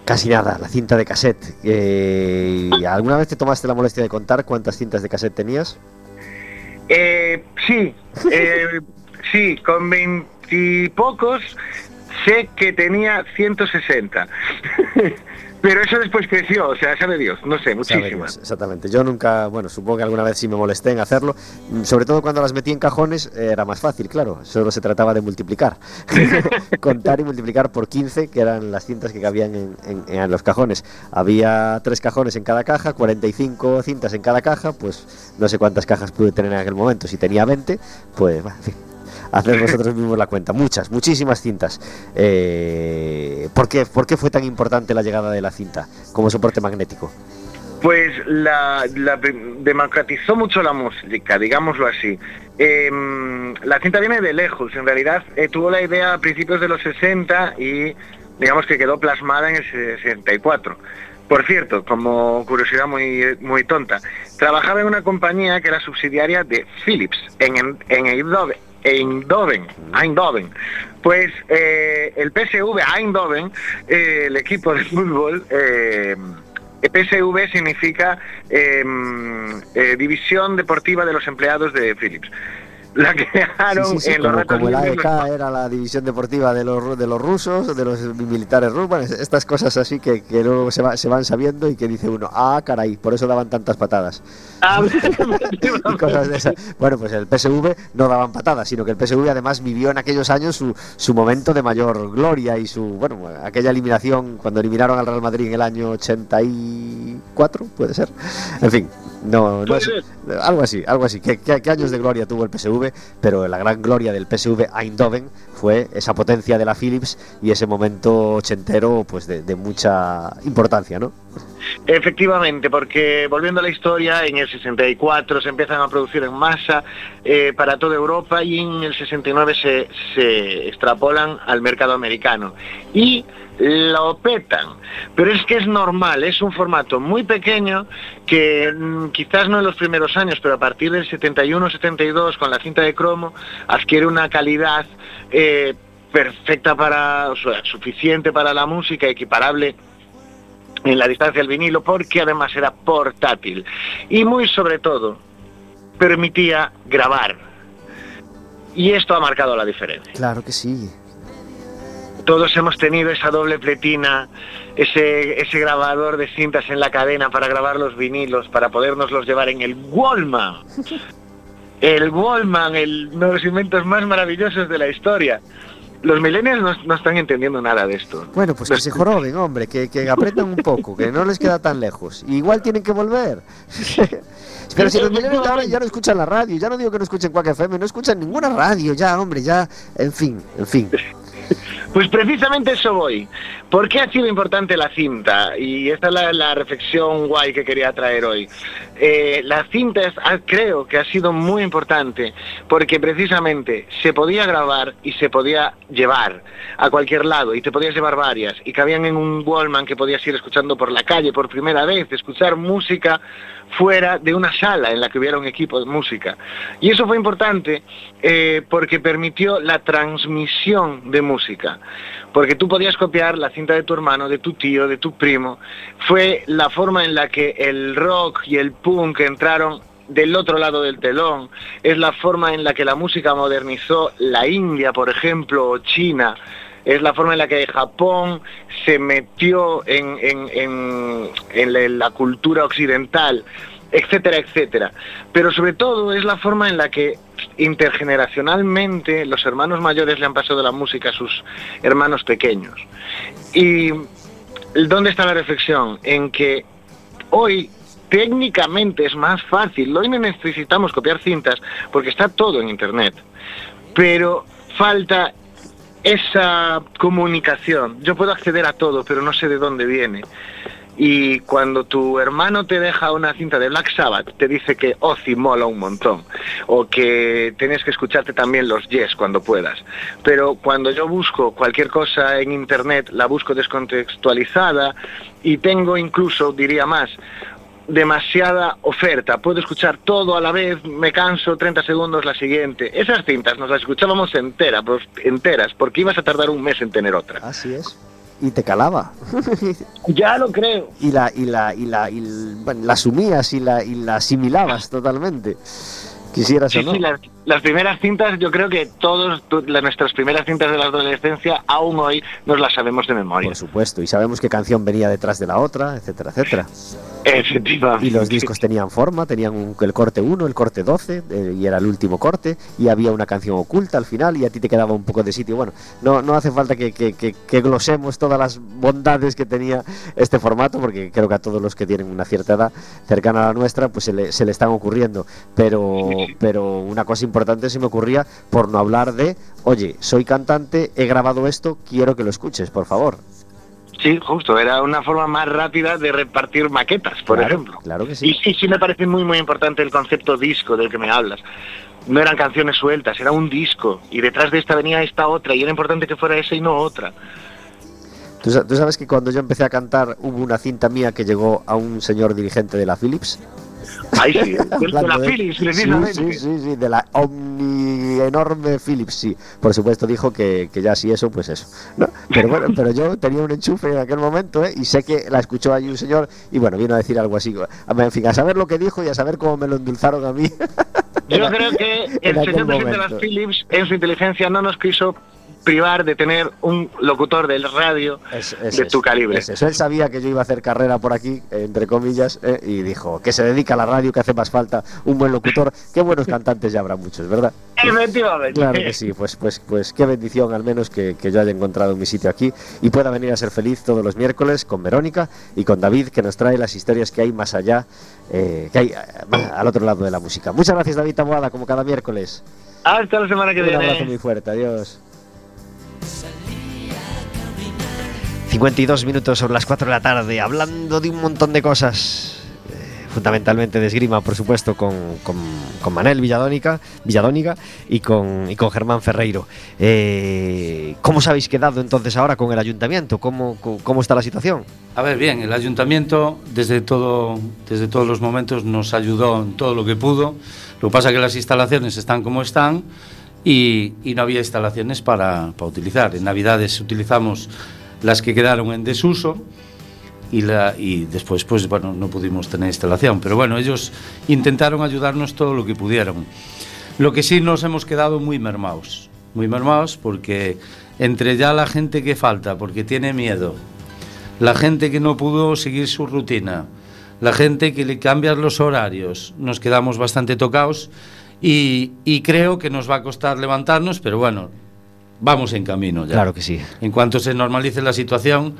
Casi nada, la cinta de cassette. Eh, ¿Alguna vez te tomaste la molestia de contar cuántas cintas de cassette tenías? Eh, sí, (laughs) eh, sí, con veintipocos sé que tenía 160. (laughs) Pero eso después creció, o sea, sabe Dios, no sé, muchísimas. Exactamente. Yo nunca, bueno, supongo que alguna vez sí me molesté en hacerlo. Mm, Sobre todo cuando las metí en cajones eh, era más fácil, claro. Solo se trataba de multiplicar. (laughs) Contar y multiplicar por 15, que eran las cintas que cabían en, en- en los cajones. Había tres cajones en cada caja, 45 cintas en cada caja, pues no sé cuántas cajas pude tener en aquel momento. Si tenía 20, pues, en fin. Haced vosotros mismos la cuenta. Muchas, muchísimas cintas. Eh, ¿por, qué, ¿Por qué fue tan importante la llegada de la cinta como soporte magnético? Pues la, democratizó mucho la música, digámoslo así. Em, la cinta viene de lejos, en realidad eh, tuvo la idea a principios de los 60 y digamos que quedó plasmada en el 64. Por cierto, como curiosidad muy, muy tonta, trabajaba en una compañía que era subsidiaria de Philips, en, en, en. Eindhoven, Eindhoven. Pues eh, el PSV Eindhoven, eh, el equipo de fútbol, eh, PSV significa eh, División Deportiva de los Empleados de Philips. La crearon Sí, sí, sí, en los como, ratos como el libres, AEK era la división deportiva de los, de los rusos, de los militares rusos, estas cosas así que, que luego se, va- se van sabiendo y que dice uno, ah, caray, por eso daban tantas patadas. Ah, (laughs) (laughs) Y cosas de esas. Bueno, pues el PSV no daban patadas, sino que el PSV además vivió en aquellos años su, su momento de mayor gloria y su, bueno, aquella eliminación cuando eliminaron al Real Madrid en el año 84, puede ser. En fin, no, no es, algo así, algo así. ¿Qué, qué, qué años de gloria tuvo el PSV? Pero la gran gloria del PSV Eindhoven fue esa potencia de la Philips y ese momento ochentero, pues de, de mucha importancia, ¿no? Efectivamente, porque volviendo a la historia, en el 64 se empiezan a producir en masa eh, para toda Europa y en el 69 se, se extrapolan al mercado americano. Y lo petan. Pero es que es normal, es un formato muy pequeño que mm, quizás no en los primeros años, pero a partir del 71-72 con la cinta de cromo adquiere una calidad eh, perfecta para, o sea, suficiente para la música, equiparable en la distancia del vinilo porque además era portátil y muy sobre todo permitía grabar. Y esto ha marcado la diferencia. Claro que sí. Todos hemos tenido esa doble pletina, ese, ese grabador de cintas en la cadena para grabar los vinilos, para podernoslos llevar en el Wallman. (laughs) El Wallman, el, uno de los inventos más maravillosos de la historia. Los millennials no, no están entendiendo nada de esto. Bueno, pues que se joroben, hombre, que, que aprendan un poco, que no les queda tan lejos. Igual tienen que volver. (laughs) Pero si los millennials ahora ya no escuchan la radio, ya no digo que no escuchen Quack FM, no escuchan ninguna radio, ya, hombre, ya, en fin, en fin. Pues precisamente eso voy. ¿Por qué ha sido importante la cinta? Y esta es la, reflexión guay que quería traer hoy. Eh, la cinta es- ah, creo que ha sido muy importante porque precisamente se podía grabar y se podía llevar a cualquier lado y te podías llevar varias y cabían en un Wallman que podías ir escuchando por la calle por primera vez, escuchar música fuera de una sala en la que hubiera un equipo de música. Y eso fue importante eh, porque permitió la transmisión de música. Porque tú podías copiar la cinta de tu hermano, de tu tío, de tu primo. Fue la forma en la que el rock y el punk entraron del otro lado del telón. Es la forma en la que la música modernizó la India, por ejemplo, o China. Es la forma en la que Japón se metió en, en la cultura occidental, etcétera, etcétera. Pero sobre todo es la forma en la que intergeneracionalmente los hermanos mayores le han pasado la música a sus hermanos pequeños. Y ¿dónde está la reflexión? En que hoy técnicamente es más fácil, hoy no necesitamos copiar cintas porque está todo en internet, pero falta esa comunicación. Yo puedo acceder a todo, pero no sé de dónde viene. Y cuando tu hermano te deja una cinta de Black Sabbath, te dice que Ozzy mola un montón, o que tienes que escucharte también los Yes cuando puedas. Pero cuando yo busco cualquier cosa en internet, la busco descontextualizada y tengo incluso, diría más, demasiada oferta. Puedo escuchar todo a la vez, me canso, 30 segundos la siguiente. Esas cintas nos las escuchábamos entera, pues, enteras, porque ibas a tardar un mes en tener otra. Así es. Y te calaba. (laughs) Ya lo creo. y la y la y la y l- bueno, la asumías y la y la asimilabas totalmente. Quisieras Sí, o no. sí, las, las primeras cintas, yo creo que todos, nuestras primeras cintas de la adolescencia, aún hoy nos las sabemos de memoria. Por supuesto, y sabemos qué canción venía detrás de la otra, etcétera, etcétera. Efectivamente. Y los discos tenían forma, tenían un- el corte 1, el corte 12, eh, y era el último corte, y había una canción oculta al final, y a ti te quedaba un poco de sitio. Bueno, no, no hace falta que, que- que- que glosemos todas las bondades que tenía este formato, porque creo que a todos los que tienen una cierta edad cercana a la nuestra, pues se le, se le están ocurriendo. Pero, pero una cosa importante se me ocurría por no hablar de, oye, soy cantante, he grabado esto, quiero que lo escuches, por favor. Sí, justo, era una forma más rápida de repartir maquetas, por Claro, ejemplo. Claro que sí. Y sí, sí me parece muy, muy importante el concepto disco del que me hablas. No eran canciones sueltas, era un disco. Y detrás de esta venía esta otra. Y era importante que fuera esa y no otra. ¿Tú, sa- tú sabes que cuando yo empecé a cantar hubo una cinta mía que llegó a un señor dirigente de la Philips. Ahí sí, (laughs) de la Philips, Sí, precisamente. Sí, sí, sí, de la omni enorme Philips, sí. Por supuesto dijo que, que ya sí eso, pues eso. ¿no? Pero bueno, pero yo tenía un enchufe en aquel momento, ¿eh? Y sé que la escuchó allí un señor y bueno, vino a decir algo así. En fin, a saber lo que dijo y a saber cómo me lo endulzaron a mí. Yo creo que (laughs) el señor presidente de las. Philips, en su inteligencia, no nos quiso privar de tener un locutor del radio Es- es de tu calibre. es eso. Él sabía que yo iba a hacer carrera por aquí, entre comillas, eh, y dijo que se dedica a la radio, que hace más falta un buen locutor. Qué buenos cantantes ya habrá muchos, ¿verdad? Efectivamente. Claro que sí, pues, pues, pues qué bendición al menos que, que yo haya encontrado mi sitio aquí y pueda venir a ser feliz todos los miércoles con Verónica y con David que nos trae las historias que hay más allá, eh, que hay eh, al otro lado de la música. Muchas gracias David Taboada, como cada miércoles. Hasta la semana que Un abrazo viene. muy fuerte, adiós. 52 minutos sobre las 4 de la tarde, hablando de un montón de cosas. eh, Fundamentalmente de esgrima, por supuesto, con, con, con Manel Villadónica, Villadónica y con, y con Germán Ferreiro. Eh, ¿Cómo os habéis quedado entonces ahora con el ayuntamiento? ¿Cómo, cómo, está la situación? A ver, bien, el ayuntamiento desde, todo, desde todos los momentos nos ayudó en todo lo que pudo. Lo que pasa es que las instalaciones están como están y, y no había instalaciones para, para utilizar. En Navidades utilizamos las que quedaron en desuso y, la, y después pues bueno, no pudimos tener instalación. Pero bueno, ellos intentaron ayudarnos todo lo que pudieron. Lo que sí nos hemos quedado muy mermados, muy mermados porque entre ya la gente que falta, porque tiene miedo, la gente que no pudo seguir su rutina, la gente que le cambian los horarios, nos quedamos bastante tocados y, y creo que nos va a costar levantarnos, pero bueno, vamos en camino ya. Claro que sí. En cuanto se normalice la situación,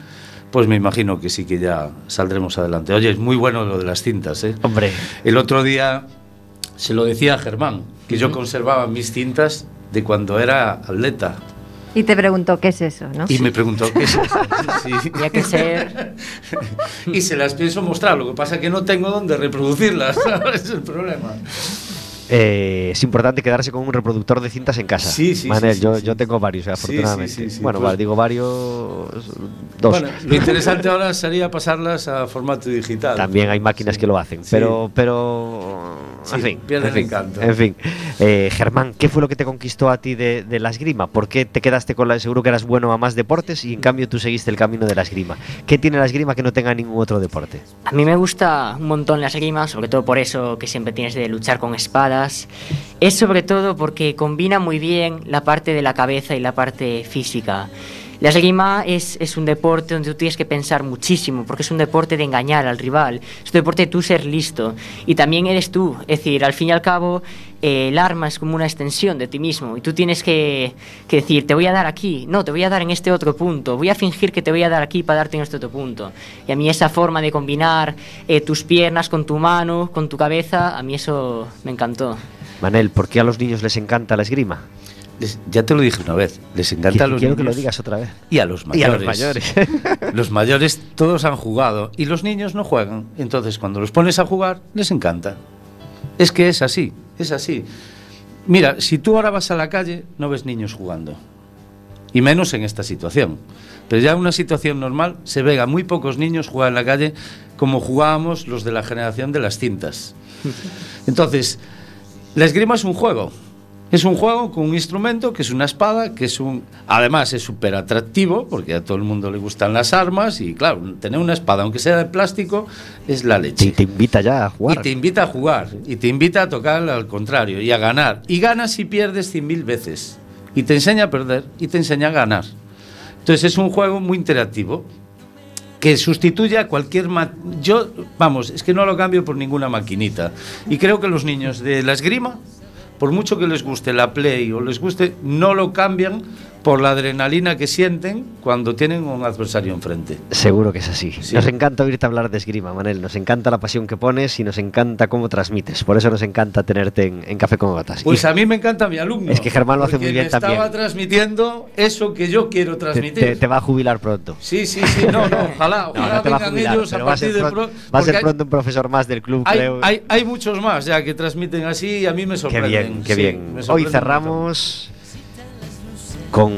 pues me imagino que sí que ya saldremos adelante. Oye, es muy bueno lo de las cintas, ¿eh? Hombre, El otro día se lo decía a Germán, que yo conservaba mis cintas de cuando era atleta. Y te preguntó, ¿qué es eso? ¿no? Y me preguntó qué es eso. (laughs) Sí. Tenía que ser. y se las pienso mostrar, lo que pasa es que no tengo dónde reproducirlas, (laughs) ¿sabes? Es el problema. Eh, es importante quedarse con un reproductor de cintas en casa. Sí, sí, Manel, sí, yo, sí, yo sí. tengo varios, afortunadamente. sí, sí, sí, bueno, pues- vale, digo varios. Dos. Bueno, lo interesante ahora sería pasarlas a formato digital. También hay máquinas Sí. que lo hacen, Sí. pero, pero, Sí, en fin, pierde en el fin, encanto. En fin, Eh, Germán, ¿qué fue lo que te conquistó a ti de, de la esgrima? ¿Por qué te quedaste con la seguro que eras bueno a más deportes y en cambio tú seguiste el camino de la esgrima? ¿Qué tiene la esgrima que no tenga ningún otro deporte? A mí me gusta un montón la esgrima, sobre todo por eso que siempre tienes de luchar con espadas. Es sobre todo porque combina muy bien la parte de la cabeza y la parte física. La esgrima es, es un deporte donde tú tienes que pensar muchísimo, porque es un deporte de engañar al rival, es un deporte de tú ser listo, y también eres tú, es decir, al fin y al cabo, eh, el arma es como una extensión de ti mismo, y tú tienes que, que decir, te voy a dar aquí, no, te voy a dar en este otro punto, voy a fingir que te voy a dar aquí para darte en este otro punto. Y a mí esa forma de combinar eh, tus piernas con tu mano, con tu cabeza, a mí eso me encantó. Manel, ¿por qué a los niños les encanta la esgrima? Les- ya te lo dije una vez, les encanta a los Quiero que lo niños digas otra vez. y a los Y mayores. a los mayores. (laughs) Los mayores todos han jugado y los niños no juegan. Entonces, cuando los pones a jugar, les encanta. Es que es así, es así. Mira, si tú ahora vas a la calle, no ves niños jugando. Y menos en esta situación. Pero ya en una situación normal se ve a muy pocos niños jugar en la calle como jugábamos los de la generación de las cintas. (laughs) Entonces, la esgrima es un juego. Es un juego con un instrumento que es una espada, que es un... Además es súper atractivo, porque a todo el mundo le gustan las armas y claro, tener una espada, aunque sea de plástico, es la leche. Te, te invita ya a jugar. Y te invita a jugar, y te invita a tocar al contrario, y a ganar. Y ganas y pierdes cien mil veces. Y te enseña a perder, y te enseña a ganar. Entonces es un juego muy interactivo, que sustituye a cualquier... ma- Yo, vamos, es que no lo cambio por ninguna maquinita. Y creo que los niños de la esgrima, por mucho que les guste la play o les guste, no lo cambian por la adrenalina que sienten cuando tienen un adversario enfrente. Seguro que es así. Sí. Nos encanta oírte hablar de esgrima, Manel. Nos encanta la pasión que pones y nos encanta cómo transmites. Por eso nos encanta tenerte en, en Café con Gotas. Pues Y a mí me encanta mi alumno. Es que Germán lo hace muy bien me estaba también. transmitiendo eso que yo quiero transmitir. te- te va a jubilar pronto. Sí, sí, sí, no, no, ojalá, No, ojalá no a vengan jubilar, ellos a partir de pronto, pro- va a ser hay- pronto un profesor más del club, Hay, creo. hay, hay muchos más ya que transmiten así y a mí me Qué sorprenden. bien, qué sí, bien. Hoy cerramos con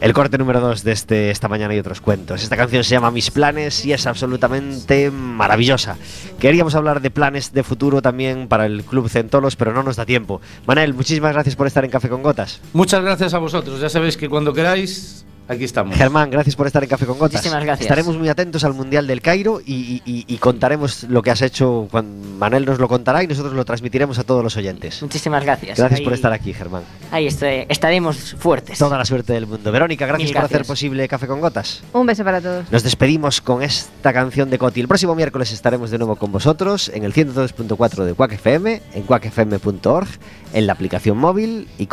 el corte número 2 de este Esta Mañana y otros cuentos. Esta canción se llama Mis Planes y es absolutamente maravillosa. Queríamos hablar de planes de futuro también para el Club Centolos, pero no nos da tiempo. Manel, muchísimas gracias por estar en Café con Gotas. Muchas gracias a vosotros. Ya sabéis que cuando queráis, aquí estamos. Germán, gracias por estar en Café con Gotas. Muchísimas gracias. Estaremos muy atentos al Mundial del Cairo y, y- y- y contaremos lo que has hecho. Cuando Manel nos lo contará y nosotros lo transmitiremos a todos los oyentes. Muchísimas gracias. Gracias Ahí- por estar aquí, Germán. Ahí estoy- estaremos fuertes. Toda la suerte del mundo. Verónica, gracias por hacer posible Café con Gotas. Un beso para todos. Nos despedimos con esta canción de Coti. El próximo miércoles estaremos de nuevo con vosotros en el 102.4 de Quack FM, en quackfm.org, en la aplicación móvil y